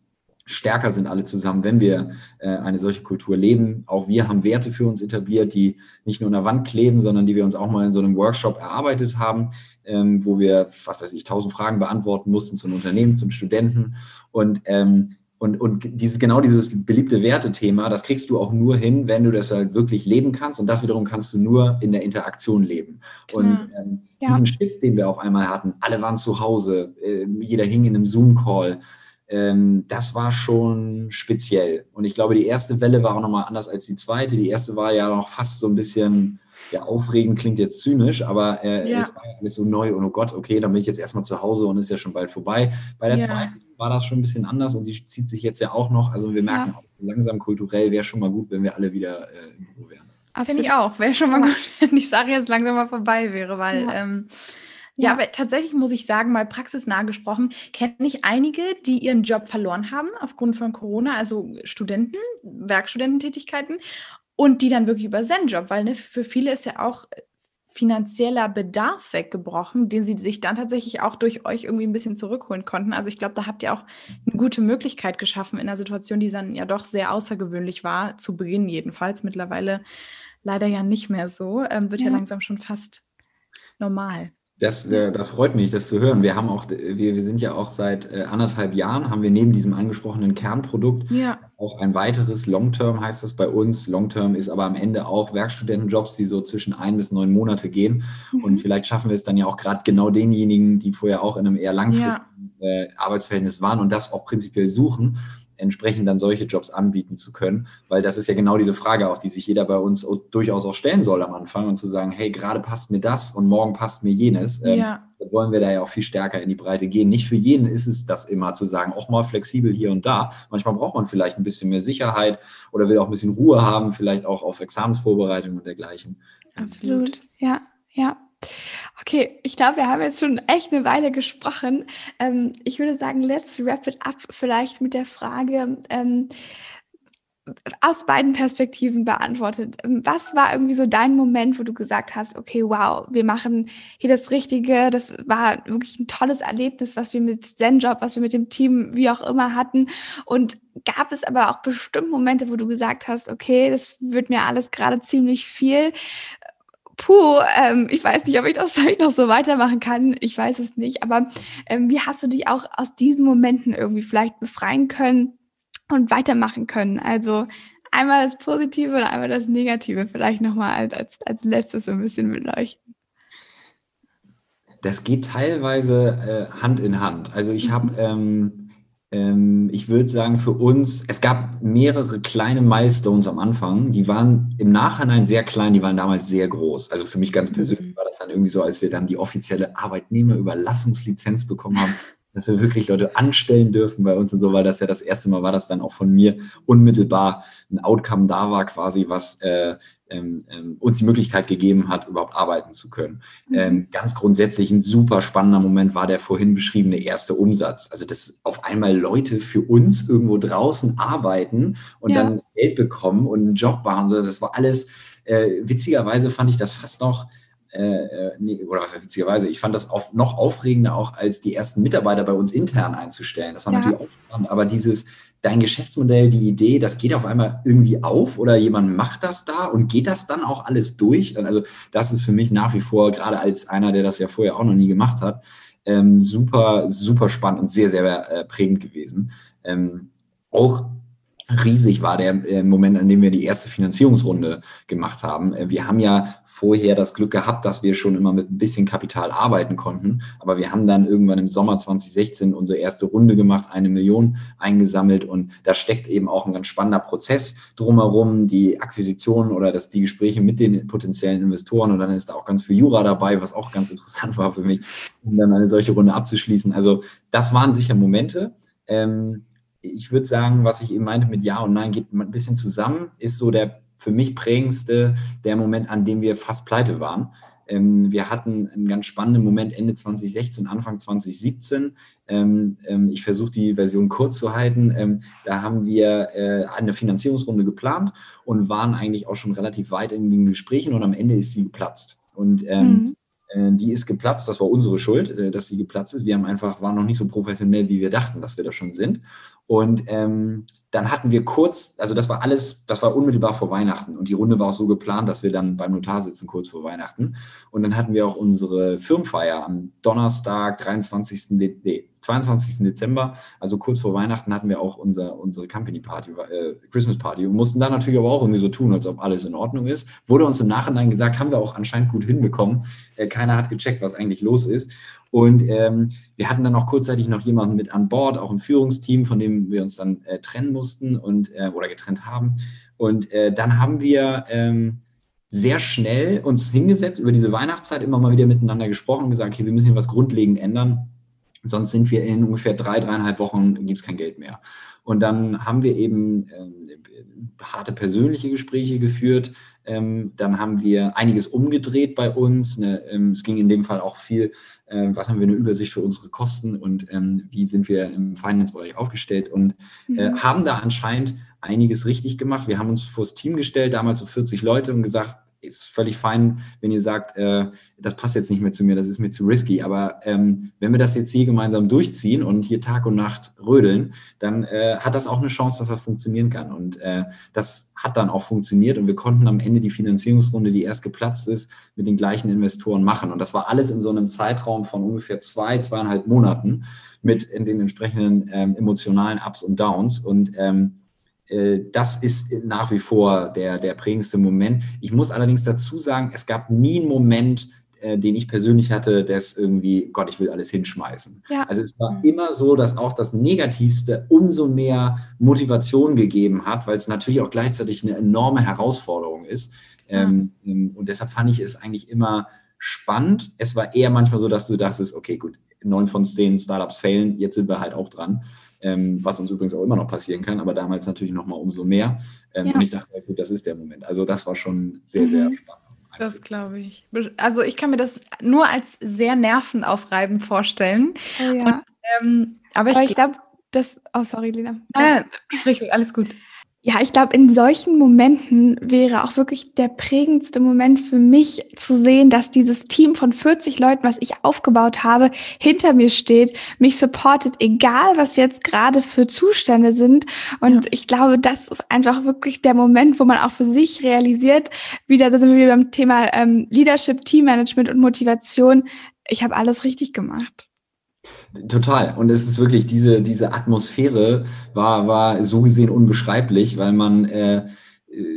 stärker sind alle zusammen, wenn wir äh, eine solche Kultur leben. Auch wir haben Werte für uns etabliert, die nicht nur an der Wand kleben, sondern die wir uns auch mal in so einem Workshop erarbeitet haben, ähm, wo wir, was weiß ich, tausend Fragen beantworten mussten zum Unternehmen, zum Studenten. Und, ähm, und, und dieses, genau dieses beliebte Wertethema, das kriegst du auch nur hin, wenn du das halt wirklich leben kannst. Und das wiederum kannst du nur in der Interaktion leben. Klar. Und ähm, ja. diesen Shift, den wir auf einmal hatten, alle waren zu Hause, äh, jeder hing in einem Zoom-Call ähm, das war schon speziell. Und ich glaube, die erste Welle war auch nochmal anders als die zweite. Die erste war ja noch fast so ein bisschen, ja, aufregend klingt jetzt zynisch, aber äh, ja. es war alles so neu und oh Gott, okay, dann bin ich jetzt erstmal zu Hause und ist ja schon bald vorbei. Bei der ja. zweiten war das schon ein bisschen anders und die zieht sich jetzt ja auch noch. Also wir merken ja. auch langsam kulturell wäre schon mal gut, wenn wir alle wieder äh, im Büro wären. Finde ich auch. Wäre schon mal gut, wenn die Sache jetzt langsam mal vorbei wäre, weil ähm, ja, aber tatsächlich muss ich sagen, mal praxisnah gesprochen, kenne ich einige, die ihren Job verloren haben aufgrund von Corona, also Studenten, Werkstudententätigkeiten und die dann wirklich über Zen-Job, weil ne, für viele ist ja auch finanzieller Bedarf weggebrochen, den sie sich dann tatsächlich auch durch euch irgendwie ein bisschen zurückholen konnten. Also ich glaube, da habt ihr auch eine gute Möglichkeit geschaffen in einer Situation, die dann ja doch sehr außergewöhnlich war, zu Beginn jedenfalls. Mittlerweile leider ja nicht mehr so, ähm, wird ja. ja langsam schon fast normal. Das, äh, das freut mich, das zu hören. Wir haben auch, wir, wir sind ja auch seit äh, anderthalb Jahren, haben wir neben diesem angesprochenen Kernprodukt ja. auch ein weiteres Long-Term heißt das bei uns. Long-Term ist aber am Ende auch Werkstudentenjobs, die so zwischen ein bis neun Monate gehen. Mhm. Und vielleicht schaffen wir es dann ja auch gerade genau denjenigen, die vorher auch in einem eher langfristigen ja. äh, Arbeitsverhältnis waren und das auch prinzipiell suchen, entsprechend dann solche Jobs anbieten zu können, weil das ist ja genau diese Frage auch, die sich jeder bei uns durchaus auch stellen soll am Anfang und zu sagen, hey, gerade passt mir das und morgen passt mir jenes. Ähm, ja. Ähm, wollen wir da ja auch viel stärker in die Breite gehen. Nicht für jeden ist es das immer zu sagen, auch mal flexibel hier und da. Manchmal braucht man vielleicht ein bisschen mehr Sicherheit oder will auch ein bisschen Ruhe haben, vielleicht auch auf Examensvorbereitung und dergleichen. Absolut, ja, ja. Okay, ich glaube, wir haben jetzt schon echt eine Weile gesprochen. Ähm, ich würde sagen, let's wrap it up vielleicht mit der Frage, ähm, aus beiden Perspektiven beantwortet. Was war irgendwie so dein Moment, wo du gesagt hast, okay, wow, wir machen hier das Richtige. Das war wirklich ein tolles Erlebnis, was wir mit ZenJob, was wir mit dem Team, wie auch immer hatten. Und gab es aber auch bestimmt Momente, wo du gesagt hast, okay, das wird mir alles gerade ziemlich viel puh, ähm, ich weiß nicht, ob ich das vielleicht noch so weitermachen kann. Ich weiß es nicht. Aber ähm, wie hast du dich auch aus diesen Momenten irgendwie vielleicht befreien können und weitermachen können? Also einmal das Positive und einmal das Negative vielleicht nochmal als, als letztes so ein bisschen beleuchten. Das geht teilweise äh, Hand in Hand. Also ich habe mhm. ähm, ähm, ich würde sagen, für uns, es gab mehrere kleine Milestones am Anfang, die waren im Nachhinein sehr klein, die waren damals sehr groß. Also für mich ganz persönlich mhm. war das dann irgendwie so, als wir dann die offizielle Arbeitnehmerüberlassungslizenz bekommen haben, dass wir wirklich Leute anstellen dürfen bei uns und so, weil das ja das erste Mal war, dass dann auch von mir unmittelbar ein Outcome da war, quasi, was äh, ähm, ähm, uns die Möglichkeit gegeben hat, überhaupt arbeiten zu können. Mhm. Ähm, ganz grundsätzlich ein super spannender Moment war der vorhin beschriebene erste Umsatz. Also, dass auf einmal Leute für uns irgendwo draußen arbeiten und ja. dann Geld bekommen und einen Job machen. Das war alles, äh, witzigerweise fand ich das fast noch äh, äh, nee, oder was witzigerweise, ich fand das auf, noch aufregender auch, als die ersten Mitarbeiter bei uns intern einzustellen. Das war ja. natürlich auch spannend, aber dieses, dein Geschäftsmodell, die Idee, das geht auf einmal irgendwie auf oder jemand macht das da und geht das dann auch alles durch? Also das ist für mich nach wie vor, gerade als einer, der das ja vorher auch noch nie gemacht hat, ähm, super, super spannend und sehr, sehr äh, prägend gewesen. Ähm, auch riesig war der äh, Moment, an dem wir die erste Finanzierungsrunde gemacht haben. Äh, wir haben ja vorher das Glück gehabt, dass wir schon immer mit ein bisschen Kapital arbeiten konnten. Aber wir haben dann irgendwann im Sommer 2016 unsere erste Runde gemacht, eine Million eingesammelt. Und da steckt eben auch ein ganz spannender Prozess drumherum, die Akquisition oder das, die Gespräche mit den potenziellen Investoren. Und dann ist da auch ganz viel Jura dabei, was auch ganz interessant war für mich, um dann eine solche Runde abzuschließen. Also das waren sicher Momente. Ähm, ich würde sagen, was ich eben meinte mit Ja und Nein geht ein bisschen zusammen, ist so der für mich prägendste, der Moment, an dem wir fast pleite waren. Ähm, wir hatten einen ganz spannenden Moment Ende 2016, Anfang 2017. Ähm, ähm, ich versuche die Version kurz zu halten. Ähm, da haben wir äh, eine Finanzierungsrunde geplant und waren eigentlich auch schon relativ weit in den Gesprächen und am Ende ist sie geplatzt. Und ähm, mhm. Äh, die ist geplatzt. Das war unsere Schuld, äh, dass sie geplatzt ist. Wir haben einfach, waren noch nicht so professionell, wie wir dachten, dass wir das schon sind. Und ähm, dann hatten wir kurz, also das war alles, das war unmittelbar vor Weihnachten und die Runde war auch so geplant, dass wir dann beim Notar sitzen kurz vor Weihnachten. Und dann hatten wir auch unsere Firmenfeier am Donnerstag, 23. Nee, 22. Dezember, also kurz vor Weihnachten hatten wir auch unser, unsere Company Party, äh, Christmas Party und mussten dann natürlich aber auch irgendwie so tun, als ob alles in Ordnung ist. Wurde uns im Nachhinein gesagt, haben wir auch anscheinend gut hinbekommen. Äh, keiner hat gecheckt, was eigentlich los ist. Und ähm, wir hatten dann auch kurzzeitig noch jemanden mit an Bord, auch ein Führungsteam, von dem wir uns dann äh, trennen mussten und äh, oder getrennt haben. Und äh, dann haben wir ähm, sehr schnell uns hingesetzt, über diese Weihnachtszeit immer mal wieder miteinander gesprochen und gesagt, okay, wir müssen hier was grundlegend ändern. Sonst sind wir in ungefähr drei, dreieinhalb Wochen, gibt es kein Geld mehr. Und dann haben wir eben ähm, harte persönliche Gespräche geführt. Ähm, dann haben wir einiges umgedreht bei uns. Ne, ähm, es ging in dem Fall auch viel, äh, was haben wir eine Übersicht für unsere Kosten und ähm, wie sind wir im Finance-Bereich aufgestellt und äh, mhm. haben da anscheinend einiges richtig gemacht. Wir haben uns vors Team gestellt, damals so 40 Leute und gesagt, ist völlig fein, wenn ihr sagt, äh, das passt jetzt nicht mehr zu mir, das ist mir zu risky. Aber ähm, wenn wir das jetzt hier gemeinsam durchziehen und hier Tag und Nacht rödeln, dann äh, hat das auch eine Chance, dass das funktionieren kann. Und äh, das hat dann auch funktioniert und wir konnten am Ende die Finanzierungsrunde, die erst geplatzt ist, mit den gleichen Investoren machen. Und das war alles in so einem Zeitraum von ungefähr zwei, zweieinhalb Monaten mit in den entsprechenden ähm, emotionalen Ups und Downs. Und ähm, äh, das ist nach wie vor der, der prägendste Moment. Ich muss allerdings dazu sagen, es gab nie einen Moment, äh, den ich persönlich hatte, das irgendwie, Gott, ich will alles hinschmeißen. Ja. Also es war immer so, dass auch das Negativste umso mehr Motivation gegeben hat, weil es natürlich auch gleichzeitig eine enorme Herausforderung ist. Ja. Ähm, ähm, und deshalb fand ich es eigentlich immer spannend. Es war eher manchmal so, dass du dachtest, okay, gut, neun von zehn Startups failen, jetzt sind wir halt auch dran ähm, was uns übrigens auch immer noch passieren kann, aber damals natürlich noch mal umso mehr. Ähm, ja. Und ich dachte, gut, das ist der Moment. Also das war schon sehr, mhm. sehr spannend. Das glaube ich. Also ich kann mir das nur als sehr nervenaufreibend vorstellen. Oh ja. Und, ähm, aber, aber ich, ich glaube, das. Oh, sorry, Lina. Nein, sprich, alles gut. Ja, ich glaube, in solchen Momenten wäre auch wirklich der prägendste Moment für mich zu sehen, dass dieses Team von 40 Leuten, was ich aufgebaut habe, hinter mir steht, mich supportet, egal was jetzt gerade für Zustände sind. Und ja. ich glaube, das ist einfach wirklich der Moment, wo man auch für sich realisiert, wieder da sind wir beim Thema ähm, Leadership, Teammanagement und Motivation. Ich habe alles richtig gemacht. Total. Und es ist wirklich, diese, diese Atmosphäre war, war so gesehen unbeschreiblich, weil man äh,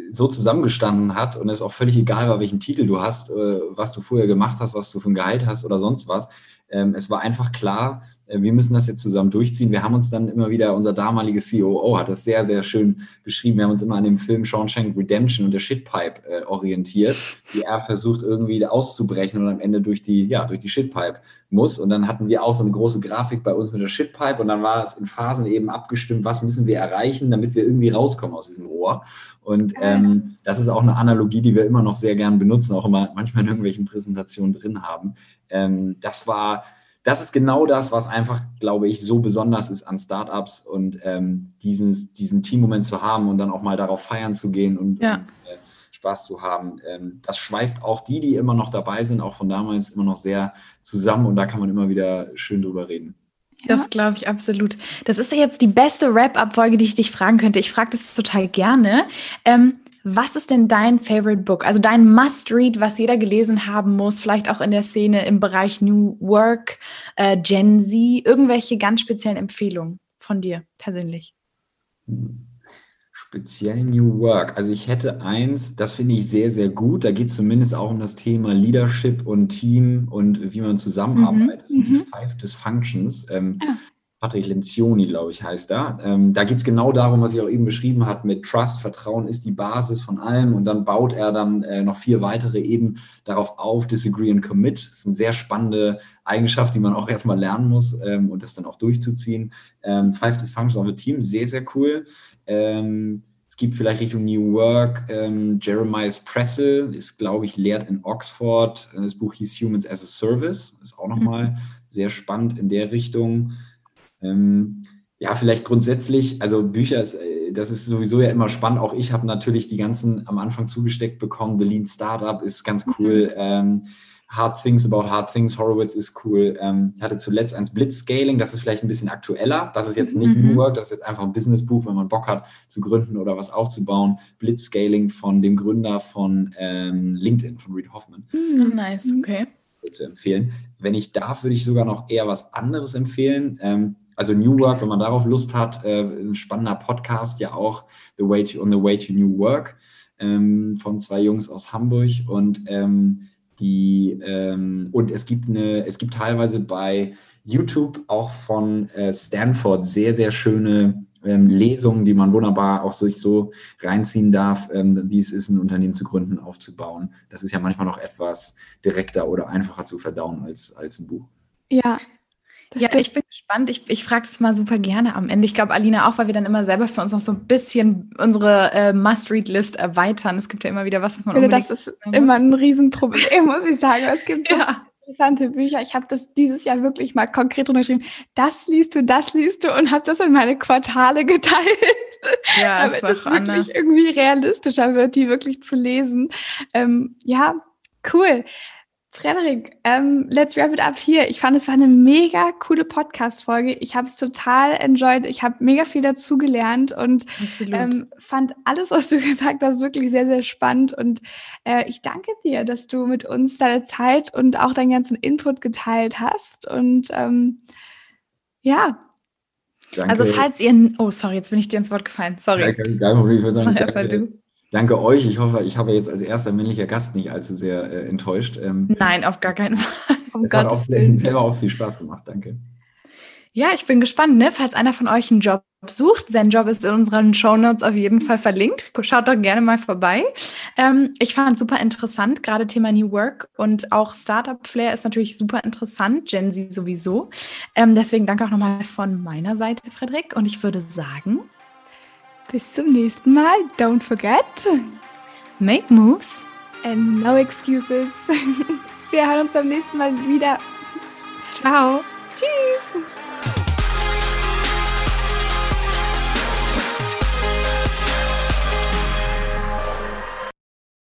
so zusammengestanden hat und es auch völlig egal war, welchen Titel du hast, äh, was du vorher gemacht hast, was du für ein Gehalt hast oder sonst was. Ähm, es war einfach klar, wir müssen das jetzt zusammen durchziehen. Wir haben uns dann immer wieder, unser damaliger COO hat das sehr, sehr schön beschrieben. Wir haben uns immer an dem Film Shawshank Redemption und der Shitpipe äh, orientiert, wie er versucht irgendwie auszubrechen und am Ende durch die, ja, durch die Shitpipe muss. Und dann hatten wir auch so eine große Grafik bei uns mit der Shitpipe und dann war es in Phasen eben abgestimmt, was müssen wir erreichen, damit wir irgendwie rauskommen aus diesem Rohr. Und ähm, das ist auch eine Analogie, die wir immer noch sehr gern benutzen, auch immer manchmal in irgendwelchen Präsentationen drin haben. Ähm, das war das ist genau das, was einfach, glaube ich, so besonders ist an Startups und ähm, dieses, diesen Teammoment zu haben und dann auch mal darauf feiern zu gehen und, ja. und äh, Spaß zu haben. Ähm, das schweißt auch die, die immer noch dabei sind, auch von damals immer noch sehr zusammen und da kann man immer wieder schön drüber reden. Das glaube ich absolut. Das ist jetzt die beste Wrap-up-Folge, die ich dich fragen könnte. Ich frage das total gerne. Ähm, was ist denn dein Favorite Book? Also dein Must-Read, was jeder gelesen haben muss, vielleicht auch in der Szene im Bereich New Work, äh, Gen Z, irgendwelche ganz speziellen Empfehlungen von dir persönlich? Speziell New Work. Also ich hätte eins, das finde ich sehr, sehr gut. Da geht es zumindest auch um das Thema Leadership und Team und wie man zusammenarbeitet. Mhm. Das sind die mhm. Five Dysfunctions. Ähm, ja. Patrick Lencioni, glaube ich, heißt er. Ähm, da geht es genau darum, was ich auch eben beschrieben habe, mit Trust, Vertrauen ist die Basis von allem und dann baut er dann äh, noch vier weitere eben darauf auf, Disagree and Commit. Das ist eine sehr spannende Eigenschaft, die man auch erstmal lernen muss ähm, und das dann auch durchzuziehen. Ähm, Five Dysfunctions of a Team, sehr, sehr cool. Ähm, es gibt vielleicht Richtung New Work. Ähm, Jeremiah Pressel ist, glaube ich, lehrt in Oxford. Das Buch hieß Humans as a Service. Ist auch nochmal mhm. sehr spannend in der Richtung. Ähm, ja, vielleicht grundsätzlich, also Bücher, ist, äh, das ist sowieso ja immer spannend. Auch ich habe natürlich die ganzen am Anfang zugesteckt bekommen. The Lean Startup ist ganz mhm. cool. Mhm. Ähm, Hard Things About Hard Things, Horowitz ist cool. Ähm, ich hatte zuletzt eins Blitzscaling, das ist vielleicht ein bisschen aktueller. Das ist jetzt nicht mhm. New Work, das ist jetzt einfach ein Businessbuch, wenn man Bock hat zu gründen oder was aufzubauen. Blitzscaling von dem Gründer von ähm, LinkedIn, von Reed Hoffman. Mhm, nice, okay. Zu empfehlen. Wenn ich darf, würde ich sogar noch eher was anderes empfehlen. Ähm, also New Work, wenn man darauf Lust hat, äh, ein spannender Podcast ja auch, The Way to, On the Way to New Work ähm, von zwei Jungs aus Hamburg und ähm, die ähm, und es gibt eine, es gibt teilweise bei YouTube auch von äh, Stanford sehr, sehr schöne ähm, Lesungen, die man wunderbar auch sich so reinziehen darf, ähm, wie es ist, ein Unternehmen zu gründen, aufzubauen. Das ist ja manchmal noch etwas direkter oder einfacher zu verdauen als, als ein Buch. Ja, das ja, stimmt. ich bin gespannt. Ich, ich frage das mal super gerne am Ende. Ich glaube, Alina auch, weil wir dann immer selber für uns noch so ein bisschen unsere äh, Must-Read-List erweitern. Es gibt ja immer wieder was, was man ich finde, Das ist immer ein Riesenproblem, muss ich sagen. Es gibt so ja. interessante Bücher. Ich habe das dieses Jahr wirklich mal konkret unterschrieben. Das liest du, das liest du und habe das in meine Quartale geteilt. Ja, damit es wirklich anders. irgendwie realistischer wird, die wirklich zu lesen. Ähm, ja, cool. Frederik, ähm, let's wrap it up hier. Ich fand, es war eine mega coole Podcast-Folge. Ich habe es total enjoyed. Ich habe mega viel dazu gelernt und ähm, fand alles, was du gesagt hast, wirklich sehr, sehr spannend. Und äh, ich danke dir, dass du mit uns deine Zeit und auch deinen ganzen Input geteilt hast. Und ähm, ja. Danke. Also falls ihr, oh sorry, jetzt bin ich dir ins Wort gefallen. Sorry. Danke, danke, ich würde sagen, danke, Danke euch. Ich hoffe, ich habe jetzt als erster männlicher Gast nicht allzu sehr äh, enttäuscht. Ähm, Nein, auf gar keinen Fall. Um es hat auch selber auch viel Spaß gemacht. Danke. Ja, ich bin gespannt, ne? Falls einer von euch einen Job sucht, sein Job ist in unseren Show Notes auf jeden Fall verlinkt. Schaut doch gerne mal vorbei. Ähm, ich fand es super interessant, gerade Thema New Work und auch Startup Flair ist natürlich super interessant, Gen Z sowieso. Ähm, deswegen danke auch nochmal von meiner Seite, Frederik. Und ich würde sagen, bis zum nächsten Mal. Don't forget, make moves and no excuses. Wir hören uns beim nächsten Mal wieder. Ciao. Tschüss.